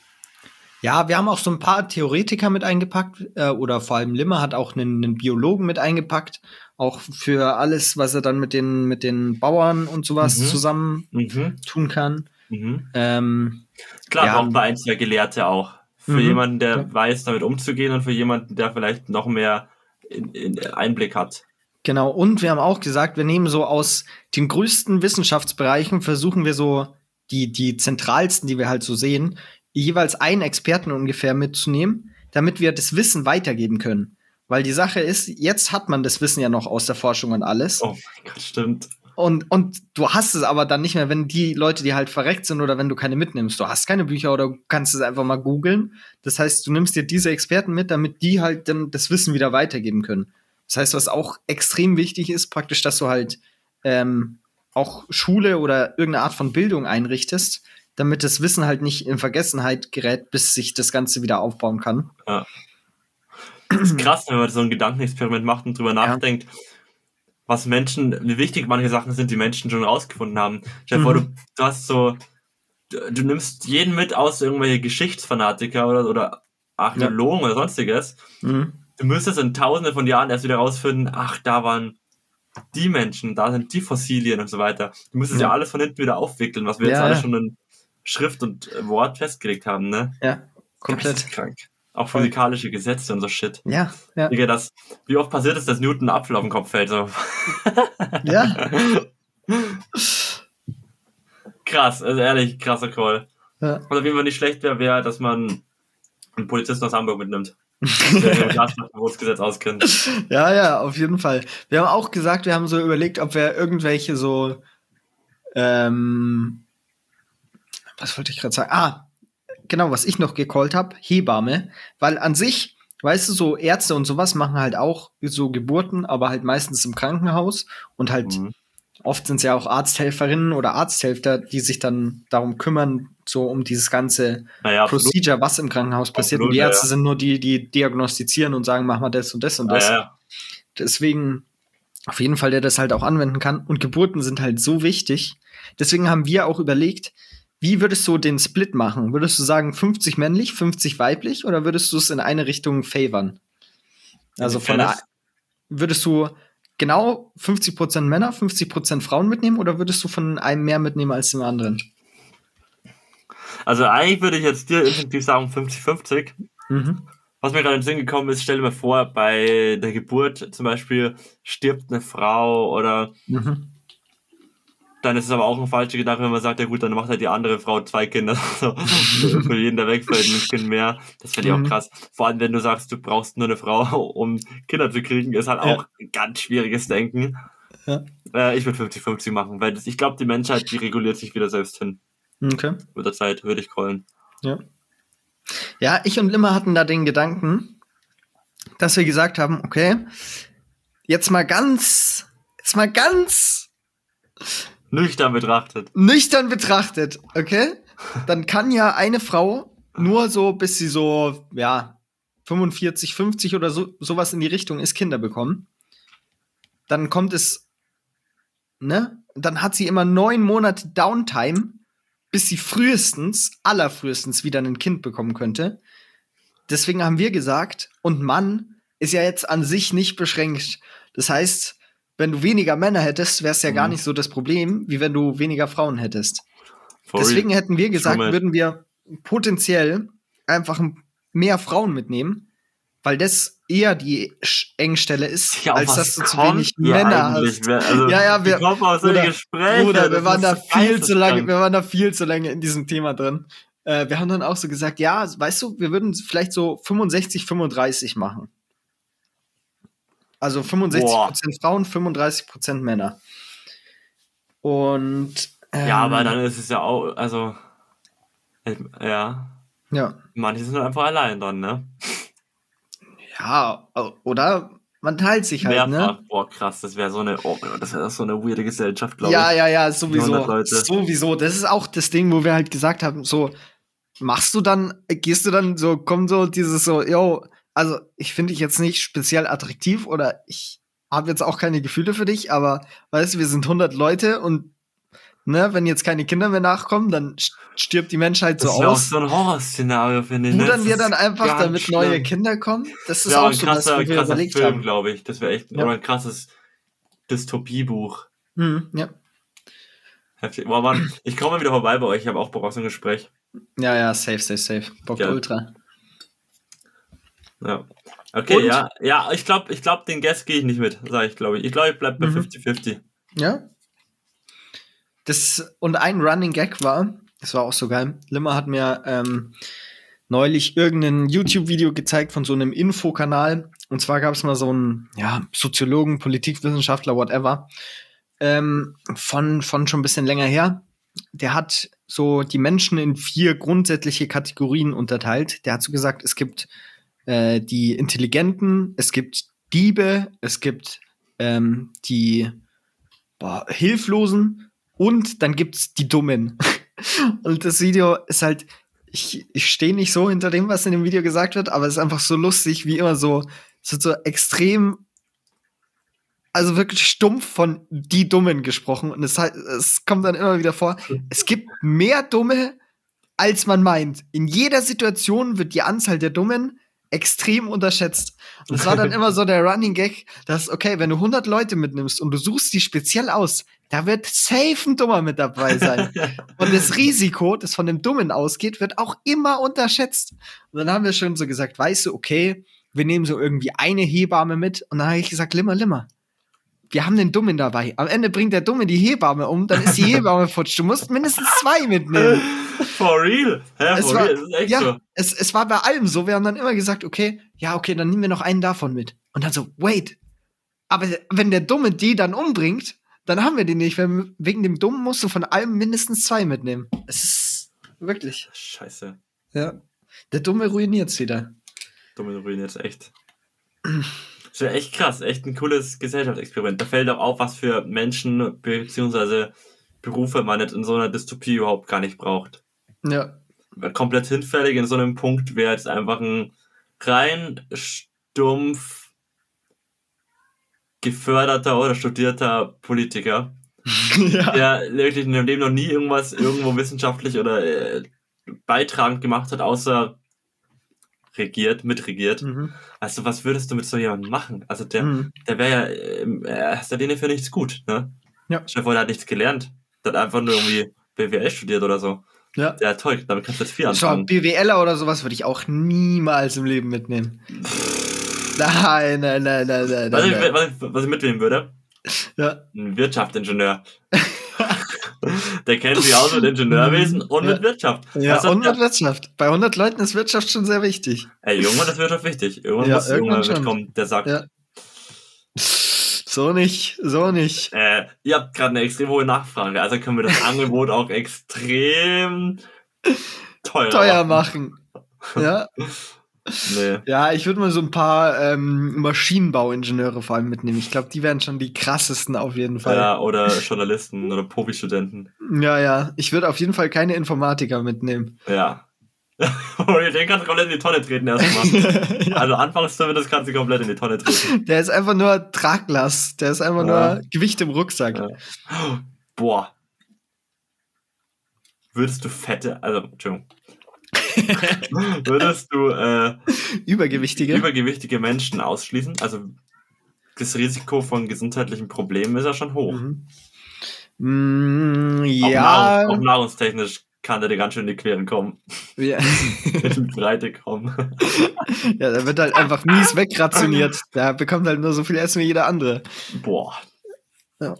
ja, wir haben auch so ein paar Theoretiker mit eingepackt, äh, oder vor allem Limmer hat auch einen, einen, Biologen mit eingepackt, auch für alles, was er dann mit den, mit den Bauern und sowas mhm. zusammen mhm. tun kann. Mhm. Ähm, Klar, ja, auch bei ein, zwei Gelehrte auch. Für mhm. jemanden, der ja. weiß, damit umzugehen und für jemanden, der vielleicht noch mehr in, in Einblick hat. Genau, und wir haben auch gesagt, wir nehmen so aus den größten Wissenschaftsbereichen, versuchen wir so die, die zentralsten, die wir halt so sehen, jeweils einen Experten ungefähr mitzunehmen, damit wir das Wissen weitergeben können. Weil die Sache ist, jetzt hat man das Wissen ja noch aus der Forschung und alles. Oh mein Gott, stimmt. Und, und du hast es aber dann nicht mehr, wenn die Leute, die halt verreckt sind oder wenn du keine mitnimmst. Du hast keine Bücher oder du kannst es einfach mal googeln. Das heißt, du nimmst dir diese Experten mit, damit die halt dann das Wissen wieder weitergeben können. Das heißt, was auch extrem wichtig ist, praktisch, dass du halt ähm, auch Schule oder irgendeine Art von Bildung einrichtest, damit das Wissen halt nicht in Vergessenheit gerät, bis sich das Ganze wieder aufbauen kann. Ja. Das ist krass, wenn man so ein Gedankenexperiment macht und drüber nachdenkt, was Menschen, wie wichtig manche Sachen sind, die Menschen schon rausgefunden haben. Stell dir mhm. vor, du, du hast so, du, du, nimmst jeden mit aus irgendwelche Geschichtsfanatiker oder, oder Archäologen ja. oder sonstiges. Mhm. Du müsstest in tausende von Jahren erst wieder rausfinden, ach, da waren die Menschen, da sind die Fossilien und so weiter. Du müsstest ja, ja alles von hinten wieder aufwickeln, was wir ja, jetzt alle schon in Schrift und Wort festgelegt haben, ne? Ja, komplett. krank. Auch physikalische Gesetze und so Shit. Ja, ja. Digga, das, wie oft passiert es, dass Newton einen Apfel auf den Kopf fällt? So. Ja. Krass, also ehrlich, krasser Call. Ja. Und auf jeden Fall nicht schlecht wäre, wäre, dass man einen Polizisten aus Hamburg mitnimmt. der das Gesetz auskennt. Ja, ja, auf jeden Fall. Wir haben auch gesagt, wir haben so überlegt, ob wir irgendwelche so ähm, was wollte ich gerade sagen? Ah, genau, was ich noch gecallt habe, Hebamme, weil an sich, weißt du, so Ärzte und sowas machen halt auch so Geburten, aber halt meistens im Krankenhaus und halt mhm. oft sind es ja auch Arzthelferinnen oder Arzthelfer, die sich dann darum kümmern, so um dieses ganze naja, Procedure, was im Krankenhaus passiert. Absolut, und die Ärzte ja. sind nur die, die diagnostizieren und sagen, mach mal das und das und das. Ja, Deswegen auf jeden Fall, der das halt auch anwenden kann. Und Geburten sind halt so wichtig. Deswegen haben wir auch überlegt, wie würdest du den Split machen? Würdest du sagen 50 männlich, 50 weiblich oder würdest du es in eine Richtung favern? Also von der, würdest du genau 50% Männer, 50% Frauen mitnehmen oder würdest du von einem mehr mitnehmen als dem anderen? Also eigentlich würde ich jetzt dir instinktiv sagen 50-50. Mhm. Was mir gerade in den Sinn gekommen ist, stell dir mal vor, bei der Geburt zum Beispiel stirbt eine Frau oder mhm dann ist es aber auch ein falscher Gedanke, wenn man sagt, ja gut, dann macht halt die andere Frau zwei Kinder. So, für jeden, der wegfällt, ein Kind mehr. Das finde ich mhm. auch krass. Vor allem, wenn du sagst, du brauchst nur eine Frau, um Kinder zu kriegen, ist halt ja. auch ein ganz schwieriges Denken. Ja. Äh, ich würde 50-50 machen, weil das, ich glaube, die Menschheit, die reguliert sich wieder selbst hin. Okay. Mit der Zeit würde ich callen. Ja. Ja, ich und Limmer hatten da den Gedanken, dass wir gesagt haben, okay, jetzt mal ganz, jetzt mal ganz Nüchtern betrachtet. Nüchtern betrachtet, okay? Dann kann ja eine Frau nur so, bis sie so, ja, 45, 50 oder so, sowas in die Richtung ist, Kinder bekommen. Dann kommt es, ne? Dann hat sie immer neun Monate Downtime, bis sie frühestens, allerfrühestens wieder ein Kind bekommen könnte. Deswegen haben wir gesagt, und Mann ist ja jetzt an sich nicht beschränkt. Das heißt, wenn du weniger Männer hättest, wäre es ja mhm. gar nicht so das Problem, wie wenn du weniger Frauen hättest. For Deswegen real. hätten wir gesagt, würden wir potenziell einfach mehr Frauen mitnehmen, weil das eher die Engstelle ist, ja, als dass du zu wenig Männer hast. Also, ja, ja, wir, Bruder, Gespräche, Bruder, wir waren da viel zu lange, wir waren da viel zu lange in diesem Thema drin. Äh, wir haben dann auch so gesagt, ja, weißt du, wir würden vielleicht so 65, 35 machen. Also 65% Boah. Frauen, 35% Männer. Und. Ähm, ja, aber dann ist es ja auch, also. Ja. Ja. Manche sind einfach allein dann, ne? Ja, oder man teilt sich halt, ne? Mehrfach. ne? Boah, krass, das wäre so eine, oh, das wäre so eine weirde Gesellschaft, glaube ja, ich. Ja, ja, ja, sowieso. Sowieso. Das ist auch das Ding, wo wir halt gesagt haben, so, machst du dann, gehst du dann so, kommt so dieses so, yo, also ich finde dich jetzt nicht speziell attraktiv oder ich habe jetzt auch keine Gefühle für dich, aber weißt du, wir sind 100 Leute und ne, wenn jetzt keine Kinder mehr nachkommen, dann st- stirbt die Menschheit so Das wäre auch aus. so ein Horrorszenario, finde ich. ne? Rudern Das wir ist dann einfach, damit neue schlimm. Kinder kommen? Das ist ja, auch ein so das, krasser, was wir krasser überlegt Film, glaube ich. Das wäre echt Ja. ein krasses Dystopiebuch. Mhm, ja. Heftig. Boah, Mann, ich komme mal wieder vorbei bei euch. Ich habe auch Bock auf so ein Gespräch. ja, ja, safe, safe, safe. Bock Ja. Ultra. Ja. Okay, Und? ja. Ja, ich glaube, ich glaub, den Guest gehe ich nicht mit, sage ich, glaube ich. Ich glaube, ich bleibe bei Mhm. 50-50. Ja. Das, und ein Running Gag war, das war auch so geil. Limmer hat mir ähm, neulich irgendein YouTube-Video gezeigt von so einem Infokanal. Und zwar gab es mal so einen ja, Soziologen, Politikwissenschaftler, whatever, ähm, von, von schon ein bisschen länger her. Der hat so die Menschen in vier grundsätzliche Kategorien unterteilt. Der hat so gesagt, es gibt äh, die Intelligenten, es gibt Diebe, es gibt ähm, die boah, Hilflosen und dann gibt's die Dummen. und das Video ist halt, ich, ich stehe nicht so hinter dem, was in dem Video gesagt wird, aber es ist einfach so lustig, wie immer so, es wird so extrem, also wirklich stumpf von die Dummen gesprochen. Und es, es kommt dann immer wieder vor, es gibt mehr Dumme, als man meint. In jeder Situation wird die Anzahl der Dummen extrem unterschätzt. Und es war dann immer so der Running Gag, dass, okay, wenn du 100 Leute mitnimmst und du suchst die speziell aus, da wird safe ein Dummer mit dabei sein. Und das Risiko, das von dem Dummen ausgeht, wird auch immer unterschätzt. Und dann haben wir schon so gesagt, weißt du, okay, wir nehmen so irgendwie eine Hebamme mit. Und dann habe ich gesagt, Limmer, Limmer. Wir haben den Dummen dabei. Am Ende bringt der Dumme die Hebamme um, dann ist die Hebamme futsch. Du musst mindestens zwei mitnehmen. For real? Hä, Es for war- real? Das ist echt ja, so. es, es war bei allem so. Wir haben dann immer gesagt, okay, ja, okay, dann nehmen wir noch einen davon mit. Und dann so, wait. Aber wenn der Dumme die dann umbringt, dann haben wir die nicht. Wenn, wegen dem Dummen musst du von allem mindestens zwei mitnehmen. Es ist wirklich. Scheiße. Ja. Der Dumme ruiniert's wieder. Dumme ruiniert jetzt echt. Das wäre echt krass, echt ein cooles Gesellschaftsexperiment. Da fällt auch auf, was für Menschen bzw. Berufe man jetzt in so einer Dystopie überhaupt gar nicht braucht. Ja. Komplett hinfällig in so einem Punkt wäre jetzt einfach ein rein stumpf geförderter oder studierter Politiker, ja. der wirklich in dem Leben noch nie irgendwas irgendwo wissenschaftlich oder äh, beitragend gemacht hat, außer regiert, mitregiert. Mhm. Also, was würdest du mit so jemandem machen? Also, der, Mhm. der wäre ja in erster Linie für nichts gut, ne? Ja. Stell dir vor, der hat nichts gelernt. Der hat einfach nur irgendwie BWL studiert oder so. Ja. Ja, toll, damit kannst du jetzt viel anfangen. BWLer oder sowas würde ich auch niemals im Leben mitnehmen. Nein, nein, nein, nein, nein. Was ich, nein, nein. was, ich, was ich mitnehmen würde, Ja. ein Wirtschaftsingenieur. der kennt sich aus mit Ingenieurwesen und Ja. mit Wirtschaft. Ja, Also, und mit Wirtschaft. Bei 100 Leuten ist Wirtschaft schon sehr wichtig. Ey, irgendwann ist Wirtschaft wichtig. Irgendwann Ja, muss irgendwann schon. mitkommen, der sagt, Ja. So nicht, so nicht. äh, ihr habt gerade eine extrem hohe Nachfrage, also können wir das Angebot auch extrem teuer, Teuer machen. Ja, Nee. ja ich würde mal so ein paar ähm, Maschinenbauingenieure vor allem mitnehmen. Ich glaube, die wären schon die krassesten auf jeden Fall. Ja, oder Journalisten oder Profi-Studenten. Ja, ja. Ich würde auf jeden Fall keine Informatiker mitnehmen. Ja. Den kannst du komplett in die Tonne treten erstmal. ja. Also anfangs zumindest kannst du komplett in die Tonne treten. Der ist einfach nur Traglast. Der ist einfach Ja. nur Gewicht im Rucksack. Ja. Boah. Würdest du fette, also, Entschuldigung. Würdest du äh, Übergewichtige. übergewichtige Menschen ausschließen? Also das Risiko von gesundheitlichen Problemen ist ja schon hoch. mhm. Mm, Auch, ja. nahrungs auch nahrungstechnisch kann der dir ganz schön in die Queren kommen. ja. in die Breite kommen. ja, da wird halt einfach mies wegrationiert. Da bekommt halt nur so viel Essen wie jeder andere. Boah. Ja.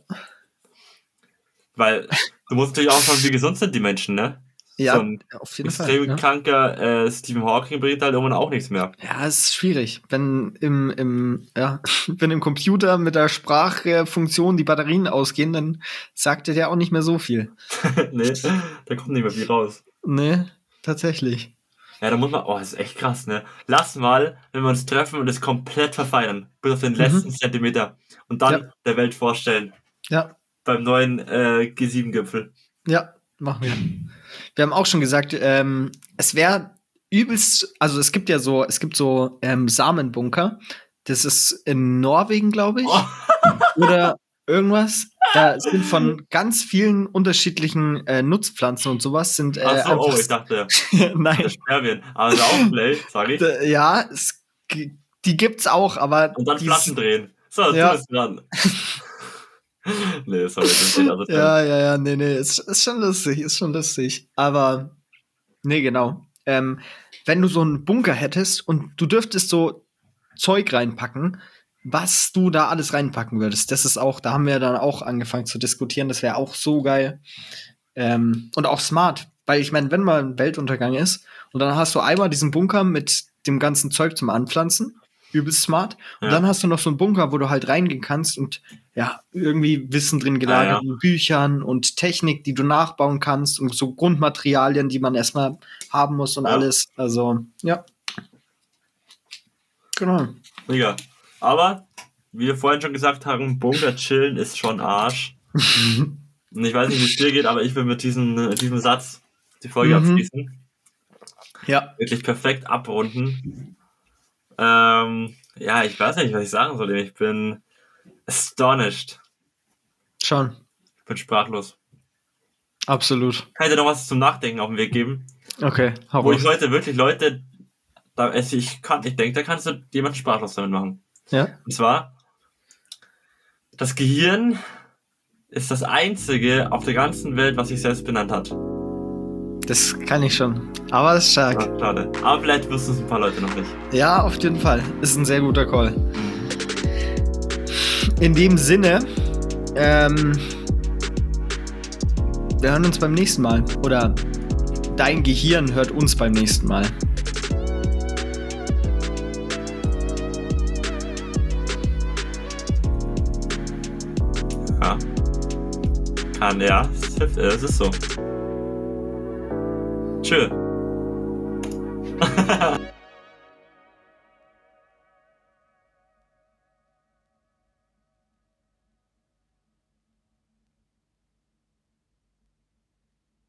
Weil du musst natürlich auch schauen, wie gesund sind die Menschen, ne? Ja, so ein auf jeden extrem Fall. Ja. kranker äh, Stephen Hawking bringt halt irgendwann auch nichts mehr. ja, es ist schwierig. Wenn im, im, ja, wenn im Computer mit der Sprachfunktion die Batterien ausgehen, dann sagt er ja auch nicht mehr so viel. nee, da kommt nicht mehr viel raus. Nee, tatsächlich. Ja, da muss man, oh, das ist echt krass, ne? Lass mal, wenn wir uns treffen und das komplett verfeinern, bis auf den Mhm. letzten Zentimeter und dann Ja. der Welt vorstellen, Ja, beim neuen äh, G7-Gipfel. ja, machen wir. Wir haben auch schon gesagt, ähm, es wäre übelst, also es gibt ja so, es gibt so ähm, Samenbunker. Das ist in Norwegen, glaube ich. Oh. Oder irgendwas. Da sind von ganz vielen unterschiedlichen äh, Nutzpflanzen und sowas sind äh, Ach so, oh, ich dachte, Nein, Spermien. Aber also auch Play, sag ich. D- ja, es, die gibt's auch, aber Und dann Flaschen drehen. So, ja. du bist dran. nee, sorry, das geht also Ja, ja, ja, nee, nee, ist, ist schon lustig, ist schon lustig. Aber, nee, genau. Ähm, wenn du so einen Bunker hättest und du dürftest so Zeug reinpacken, was du da alles reinpacken würdest, das ist auch, da haben wir dann auch angefangen zu diskutieren, das wäre auch so geil. Ähm, und auch smart, weil ich meine, wenn mal ein Weltuntergang ist und dann hast du einmal diesen Bunker mit dem ganzen Zeug zum Anpflanzen, übelst smart. Und Ja. dann hast du noch so einen Bunker, wo du halt reingehen kannst und ja, irgendwie Wissen drin gelagert, Ah, ja. Büchern und Technik, die du nachbauen kannst und so Grundmaterialien, die man erstmal haben muss und Ja. alles. Also, ja. Genau. Mega. Aber, wie wir vorhin schon gesagt haben, Bunker chillen ist schon Arsch. Und ich weiß nicht, wie es dir geht, aber ich will mit diesem, diesem Satz die Folge Mhm. abschließen. ja. Wirklich perfekt abrunden. Ähm, ja, ich weiß nicht, was ich sagen soll. Ich bin astonished. Schon. Ich bin sprachlos. Absolut. Kann ich dir noch was zum Nachdenken auf den Weg geben? Okay, hau Wo ich heute wirklich Leute, da, ich kann, ich denke, da kannst du jemanden sprachlos damit machen. Ja. Und zwar, das Gehirn ist das einzige auf der ganzen Welt, was sich selbst benannt hat. Das kann ich schon. Aber es ist stark. Ja, schade. Aber vielleicht wissen es ein paar Leute noch nicht. Ja, auf jeden Fall. Ist ein sehr guter Call. In dem Sinne, ähm, wir hören uns beim nächsten Mal. Oder dein Gehirn hört uns beim nächsten Mal. Ja. Kann, ja. Es ist so. 추.